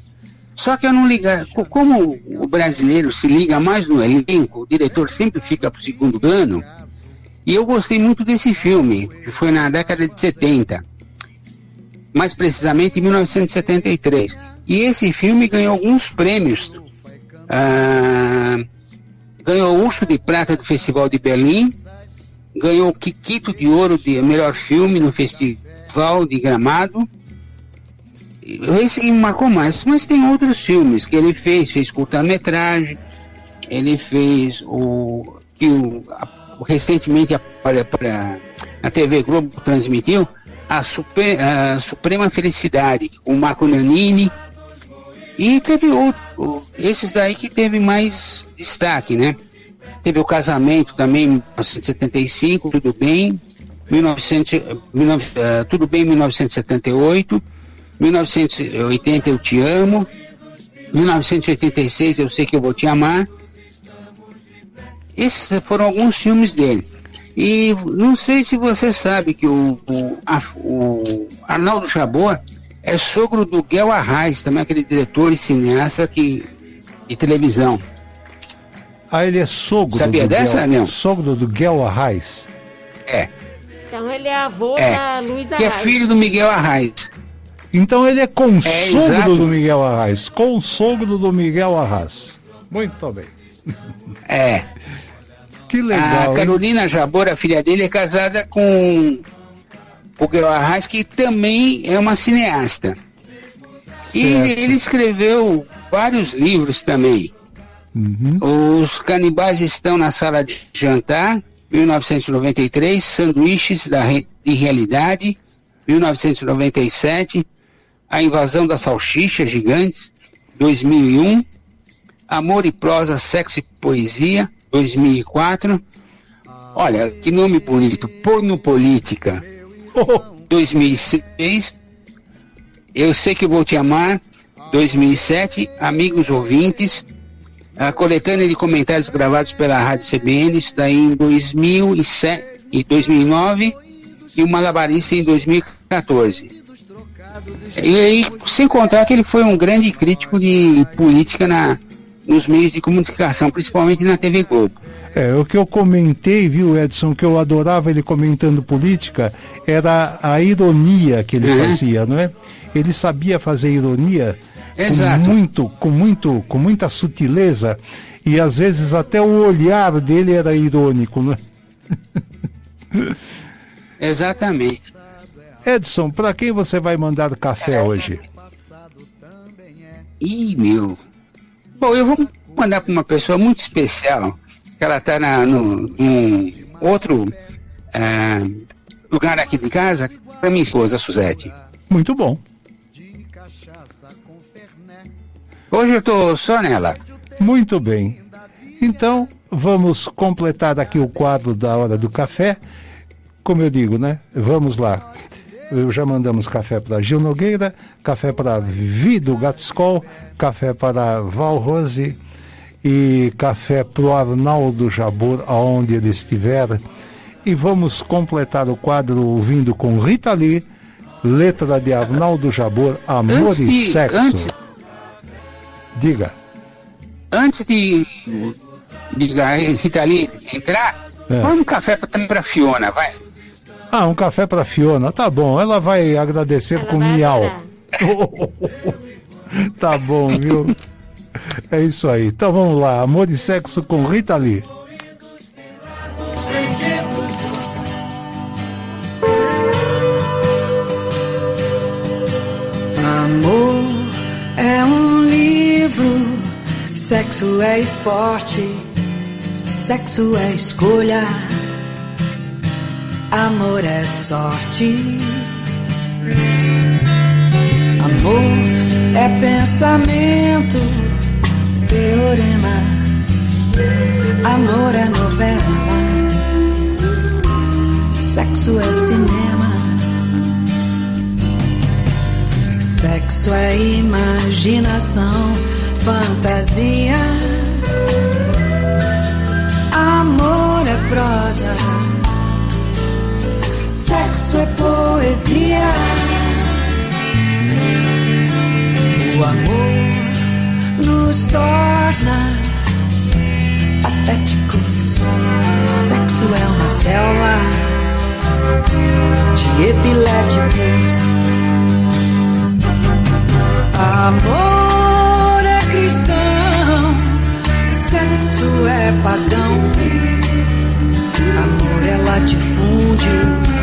S7: Só que eu não liga, co- como o brasileiro se liga mais no elenco, o diretor sempre fica pro segundo plano, e eu gostei muito desse filme, que foi na década de 70, mais precisamente em 1973. E esse filme ganhou alguns prêmios. Ah, ganhou o Urso de Prata do Festival de Berlim, ganhou o Kikito de Ouro de melhor filme no Festival de Gramado. Esse me marcou mais, mas tem outros filmes que ele fez, fez curta-metragem, ele fez o que o, a- recentemente a, a TV Globo transmitiu a, Supre- a Suprema Felicidade com Marco Nanini e teve outro, esses daí que teve mais destaque, né? Teve o casamento também em 1975, tudo bem, 1900, 19, eh, tudo bem em 1978, 1980 eu te amo, 1986 eu sei que eu vou te amar. Esses foram alguns filmes dele. E não sei se você sabe que o, o, a- o Arnaldo Jabor é sogro do Guel Arraes, também aquele diretor e cineasta que, de televisão.
S2: Ah, ele é sogro
S7: Sabia
S2: do
S7: dessa,
S2: Guel,
S7: não?
S2: Sogro do Guel Arraes.
S7: É,
S1: Então ele é avô
S7: É,
S1: da Luísa
S7: que é filho do Miguel Arraes.
S2: Então ele é consogro
S7: exato.
S2: do Miguel Arraes. Consogro do Miguel Arraes. Muito bem.
S7: É.
S2: Que legal.
S7: a
S2: hein?
S7: Carolina Jabor, a filha dele, é casada com o Guel Arraes, que também é uma cineasta. E
S2: Certo.
S7: ele escreveu vários livros também.
S2: Uhum.
S7: Os canibais estão na sala de jantar, 1993, Sanduíches da Re- de Realidade, 1997, A Invasão das Salsichas Gigantes, 2001, Amor e Prosa, Sexo e Poesia, 2004. Olha, que nome bonito, Porno Política, 2006, Eu Sei Que Vou Te Amar, 2007, Amigos Ouvintes, a coletânea de comentários gravados pela Rádio CBN, isso daí em 2007 e 2009, e o Malabarista em 2014. E aí, sem contar que ele foi um grande crítico de política na, nos meios de comunicação, principalmente na TV Globo.
S2: É, o que eu comentei, viu, Edson, que eu adorava ele comentando política, era a ironia que ele
S7: Uhum.
S2: fazia, não é? Ele sabia fazer ironia
S7: Exato.
S2: com muito, com muito, com muita sutileza e às vezes até o olhar dele era irônico, não é?
S7: Exatamente.
S2: Edson, para quem você vai mandar café hoje?
S7: Ih, meu. Bom, eu vou mandar para uma pessoa muito especial, que ela está num outro ah, lugar aqui de casa, para minha esposa, Suzete.
S2: Muito bom.
S7: Hoje eu tô só nela.
S2: Muito bem. Então, vamos completar aqui o quadro da hora do café. Como eu digo, né? Vamos lá. Já mandamos café para Gil Nogueira, café para Vido Gatscol, café para Val Rose e café para o Arnaldo Jabor, aonde ele estiver. E vamos completar o quadro ouvindo com Rita Lee, letra de Arnaldo Jabor, Amor
S7: Antes
S2: e
S7: de-
S2: Sexo.
S7: antes-
S2: Diga.
S7: Antes de, de a Rita Lee entrar,
S2: É.
S7: põe um café também pra Fiona, vai.
S2: Ah, um café para Fiona. Tá bom, ela vai agradecer
S1: Ela
S2: com
S1: vai
S2: miau. tá bom, viu? É isso aí. Então vamos lá. Amor e sexo com Rita Lee.
S4: Amor é um livro, sexo é esporte, sexo é escolha, amor é sorte.
S14: amor é pensamento, teorema. Amor é novela, sexo é cinema. Sexo é imaginação, fantasia. Amor é prosa, sexo é poesia. O amor nos torna patéticos. Sexo é uma selva de epiléticos. Amor é cristão, sexo é pagão. Amor é latifúndio,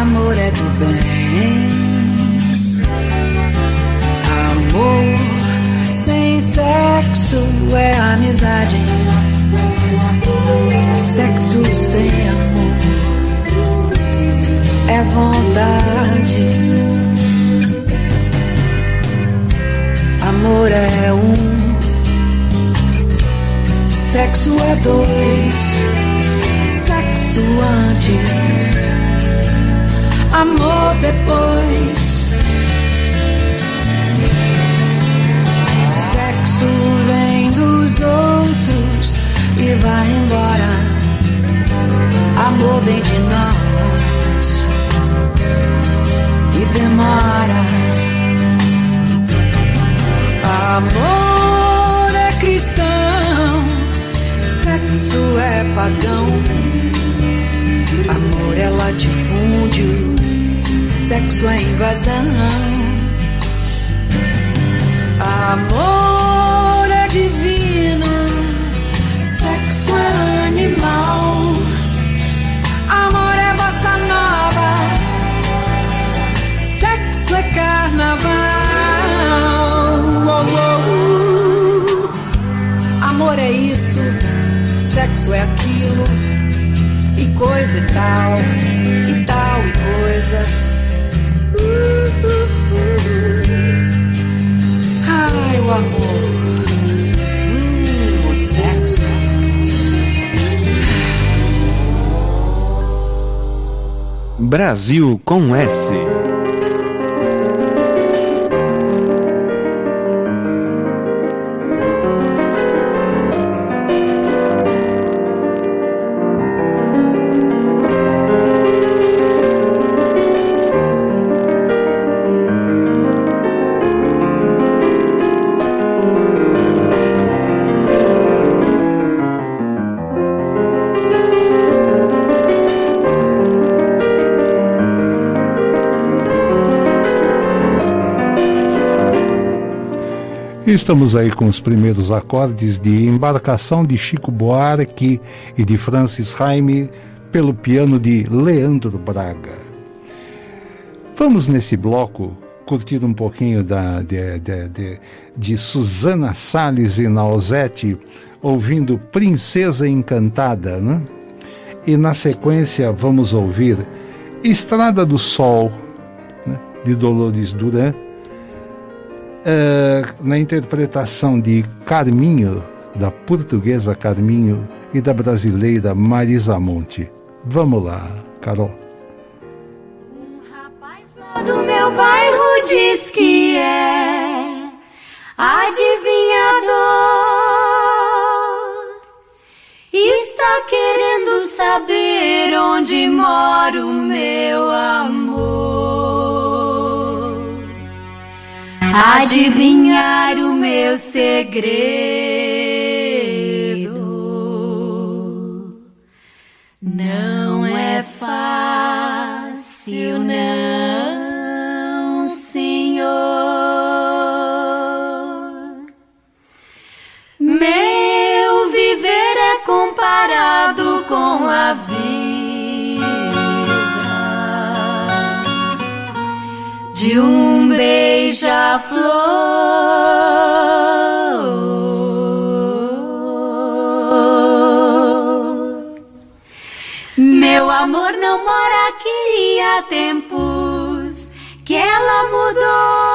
S14: Amor é do bem. Amor sem sexo é amizade. Sexo sem amor é vontade. Amor é um, sexo é dois, sexo antes, amor depois. Sexo vem dos outros e vai embora. Amor vem de nós e demora. Amor é cristão, sexo é pagão. Amor é latifúndio, sexo é invasão. Amor é divino, sexo é animal. Amor é bossa nova, sexo é carnaval. Oh, oh, uh. Amor é isso, sexo é aquilo, e coisa e tal, e tal e coisa.
S3: Brasil com S.
S2: Estamos aí com os primeiros acordes de embarcação de Chico Buarque e de Francis Raime pelo piano de Leandro Braga. Vamos nesse bloco curtir um pouquinho da, de, de, de, de Susana Salles e Nausete ouvindo Princesa Encantada, né? E na sequência vamos ouvir Estrada do Sol, né? de Dolores Duran Uh, na interpretação de Carminho, da portuguesa Carminho e da brasileira Marisa Monte. Vamos lá, Carol.
S15: adivinhar o meu segredo. Não é fácil, não, Senhor. Meu viver é comparado com a vida. Beija-flor. Meu amor não mora aqui há tempos que ela mudou.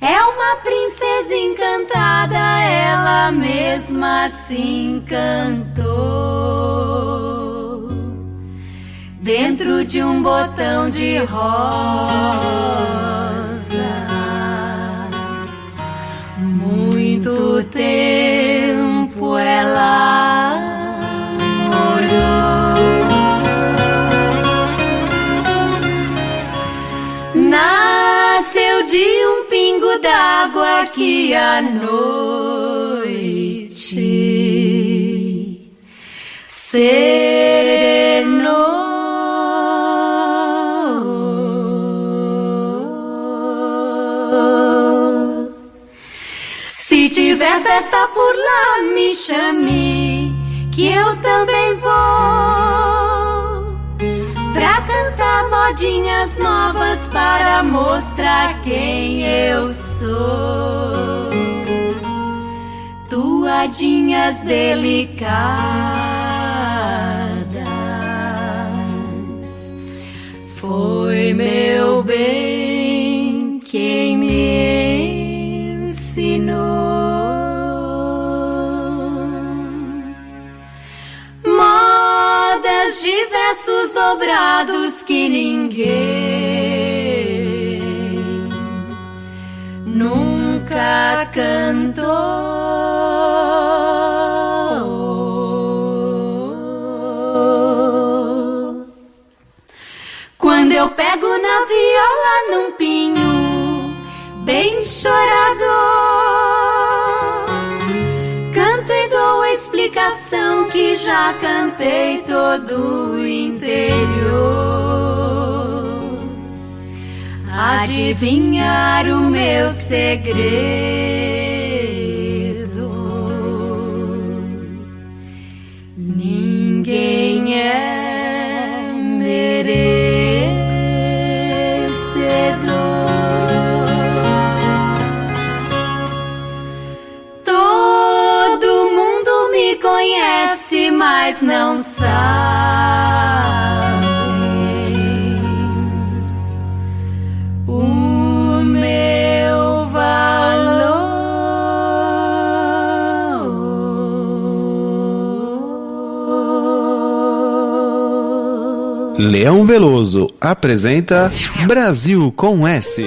S15: É uma princesa encantada, ela mesma se encantou. Dentro de um botão de rosa. Muito tempo ela morou. Nasceu de um pingo d'água que à noite. Tiver festa por lá, me chame, que eu também vou. Pra cantar modinhas novas, para mostrar quem eu sou. Tuadinhas delicadas, foi meu bem quem me ensinou. Modas de versos dobrados que ninguém nunca cantou. Quando eu pego na viola num pinho bem chorador, explicação que já cantei todo o interior. Adivinhar o meu segredo. Ninguém é mas não sabe o meu valor.
S3: Leão Veloso apresenta Brasil com S.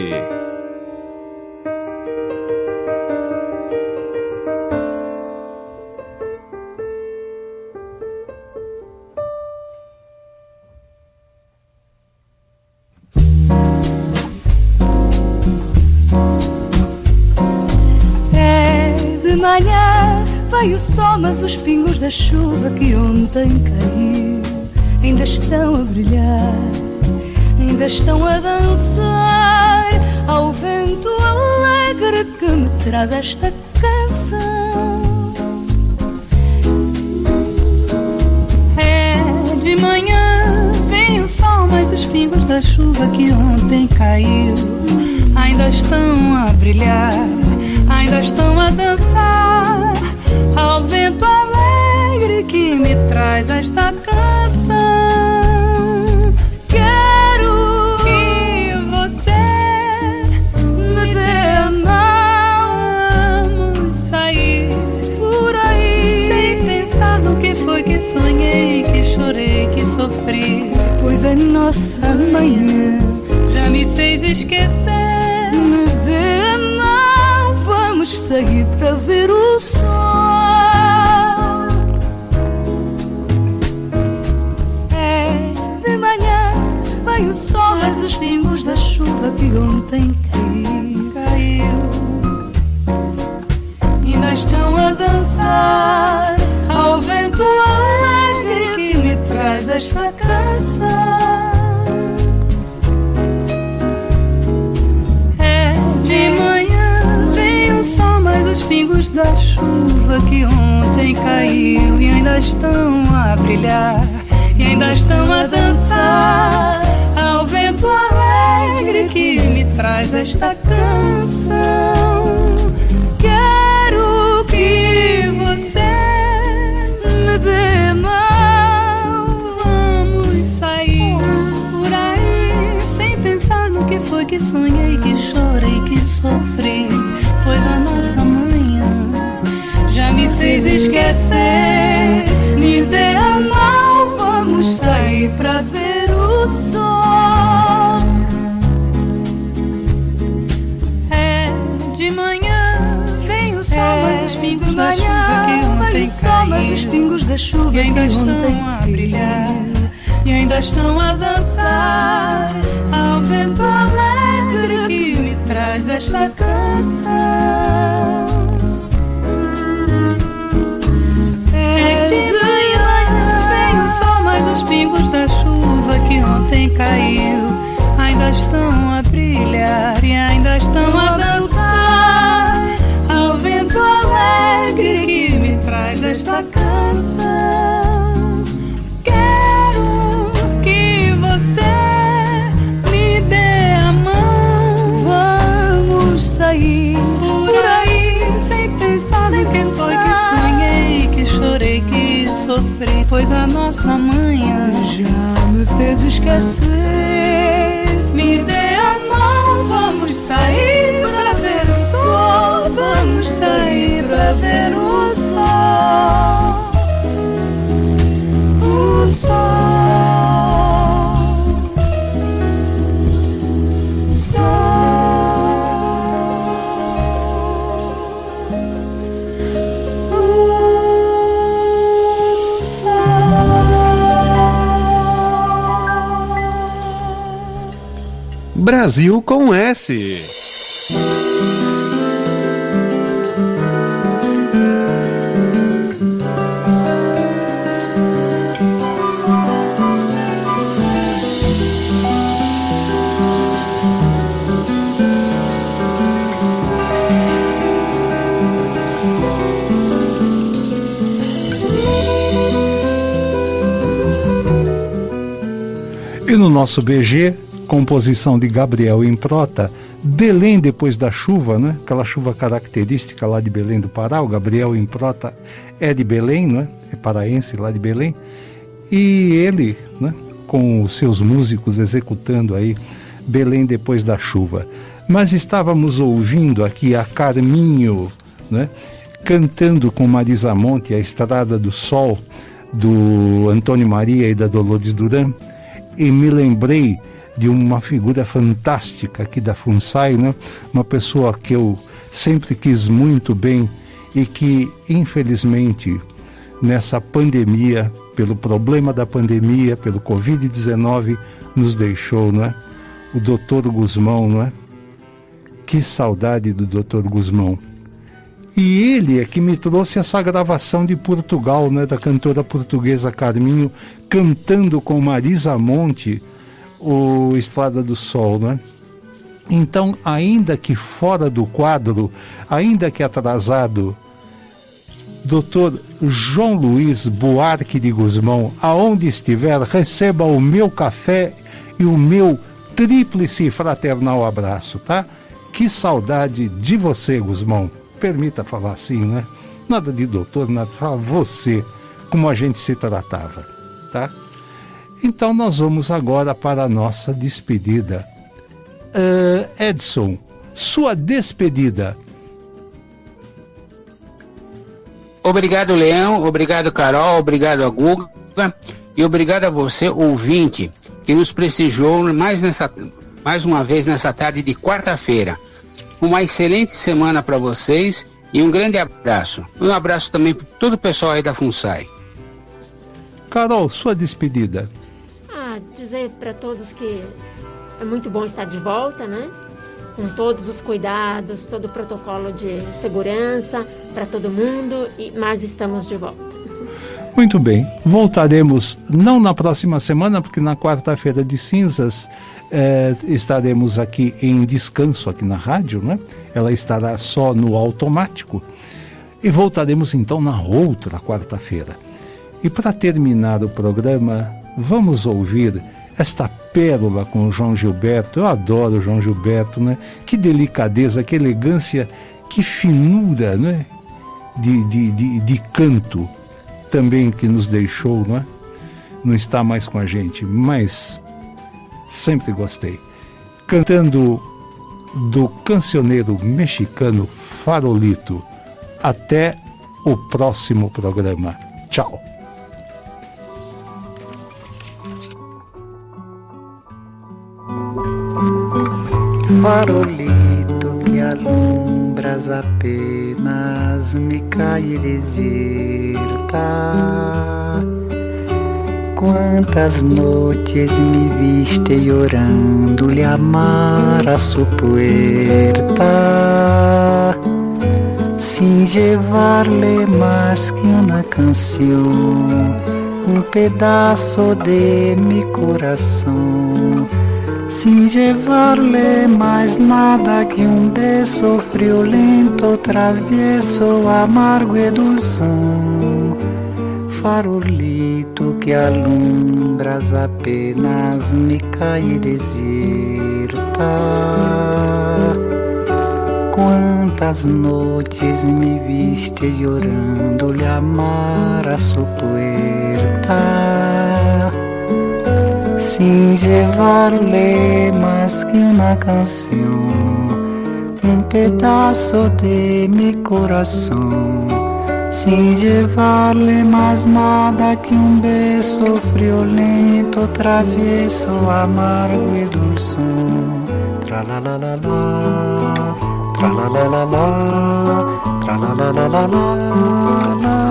S8: mas os pingos da chuva que ontem caiu ainda estão a brilhar, ainda estão a dançar ao vento alegre que me traz esta canção.
S4: É de manhã, vem o sol, mas os pingos da chuva que ontem caiu ainda estão a brilhar, ainda estão a dançar ao vento alegre que me traz esta canção. Quero que você me dê a mão, vamos sair por aí sem pensar no que foi que sonhei, que chorei, que sofri.
S8: Pois a nossa manhã
S4: Já me fez esquecer.
S8: me dê a mão, vamos sair para ver o chuva que ontem caiu, caiu.
S4: Ainda estão a dançar
S8: ao vento alegre que me traz esta canção.
S4: É de manhã, vem o sol, mas os pingos da chuva que ontem caiu e ainda estão a brilhar e ainda estão a dançar traz esta canção. Quero que você me dê mão, vamos sair por aí sem pensar no que foi que sonhei, que chorei, que sofri, pois a nossa manhã já me fez esquecer. Me dê a mão, vamos sair pra ver o sol. Os pingos da chuva e ainda estão a brilhar e ainda estão a dançar ao vento alegre que me traz esta canção. É de manhã, vem o sol, mas os pingos da chuva que ontem caiu ainda estão a brilhar e ainda estão a pois a nossa manhã já me fez esquecer. Me dê a mão, vamos sair
S3: Brasil com S.
S2: E no nosso BG, composição de Gabriel Improta, Belém depois da chuva, né? Aquela chuva característica lá de Belém do Pará. O Gabriel Improta é de Belém, né? É paraense lá de Belém. E ele, né? Com os seus músicos executando aí Belém depois da chuva. Mas estávamos ouvindo aqui a Carminho, né? Cantando com Marisa Monte a Estrada do Sol do Antônio Maria e da Dolores Duran e me lembrei de uma figura fantástica aqui da FUNSAI, né? uma pessoa que eu sempre quis muito bem e que, infelizmente, nessa pandemia, pelo problema da pandemia, pelo Covid-19, nos deixou, não é? O doutor Guzmão, não é? Que saudade do doutor Guzmão. E ele é que me trouxe essa gravação de Portugal, né, da cantora portuguesa Carminho, cantando com Marisa Monte o Estrada do Sol, né? Então, ainda que fora do quadro, ainda que atrasado, Dr. João Luiz Buarque de Guzmão, aonde estiver, receba o meu café e o meu tríplice fraternal abraço, tá? Que saudade de você, Guzmão permita falar assim, né? Nada de doutor, nada, fala você, como a gente se tratava, tá? Então nós vamos agora para a nossa despedida. Uh, Edson, sua despedida.
S7: Obrigado, Leão. Obrigado, Carol. Obrigado a Guga. E obrigado a você, ouvinte, que nos prestigiou mais, nessa, mais uma vez nessa tarde de quarta-feira. Uma excelente semana para vocês e um grande abraço. Um abraço também para todo o pessoal aí da FUNSAI.
S2: Carol, sua despedida.
S1: Dizer para todos que é muito bom estar de volta, né? Com todos os cuidados, todo o protocolo de segurança para todo mundo, e mas estamos de volta.
S2: Muito bem, voltaremos não na próxima semana, porque na quarta-feira de cinzas eh, estaremos aqui em descanso aqui na rádio, né? Ela estará só no automático. E voltaremos então na outra quarta-feira. E para terminar o programa, vamos ouvir esta pérola com o João Gilberto. Eu adoro o João Gilberto, né? Que delicadeza, que elegância, que finura, né? De, de, de, de canto também que nos deixou, não é? Não está mais com a gente, mas sempre gostei. Cantando do cancioneiro mexicano Farolito. Até o próximo programa. Tchau.
S14: Farolito que alumbras apenas me cai deserta. Quantas noites me viste orando-lhe amar a sua puerta Sin llevarle más que una canción Un pedazo de mi corazón Sin llevarle mais nada que um beso friolento, travieso, amargo e dulzão. Farolito que alumbras apenas me cai deserta. Quantas noites me viste llorando-lhe amar a sua puerta sin llevarle más que una canción, un pedazo de mi corazón, sin llevarle más nada que un beso friolento, travieso, amargo y dulzón. Tra la la la la, tra la la la la, tra la la la la la, tra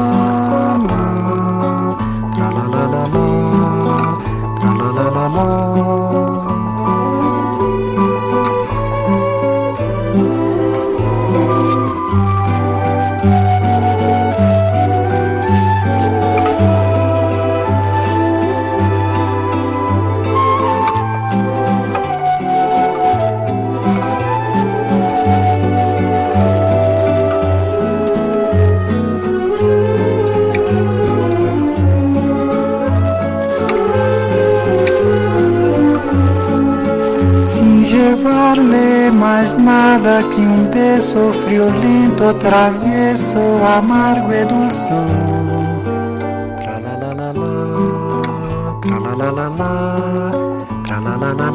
S14: nada que un beso friolento, travieso, amargo y dulzón. Tra la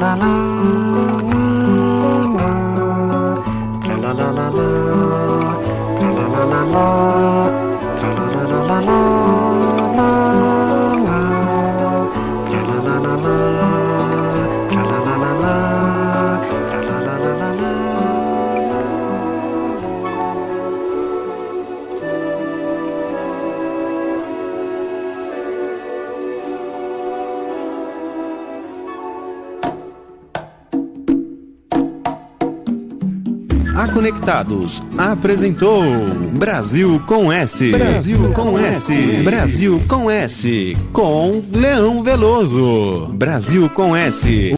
S14: la
S3: Conectados apresentou Brasil com S. Brasil com S. Brasil com S. Com Leão Veloso. Brasil com S.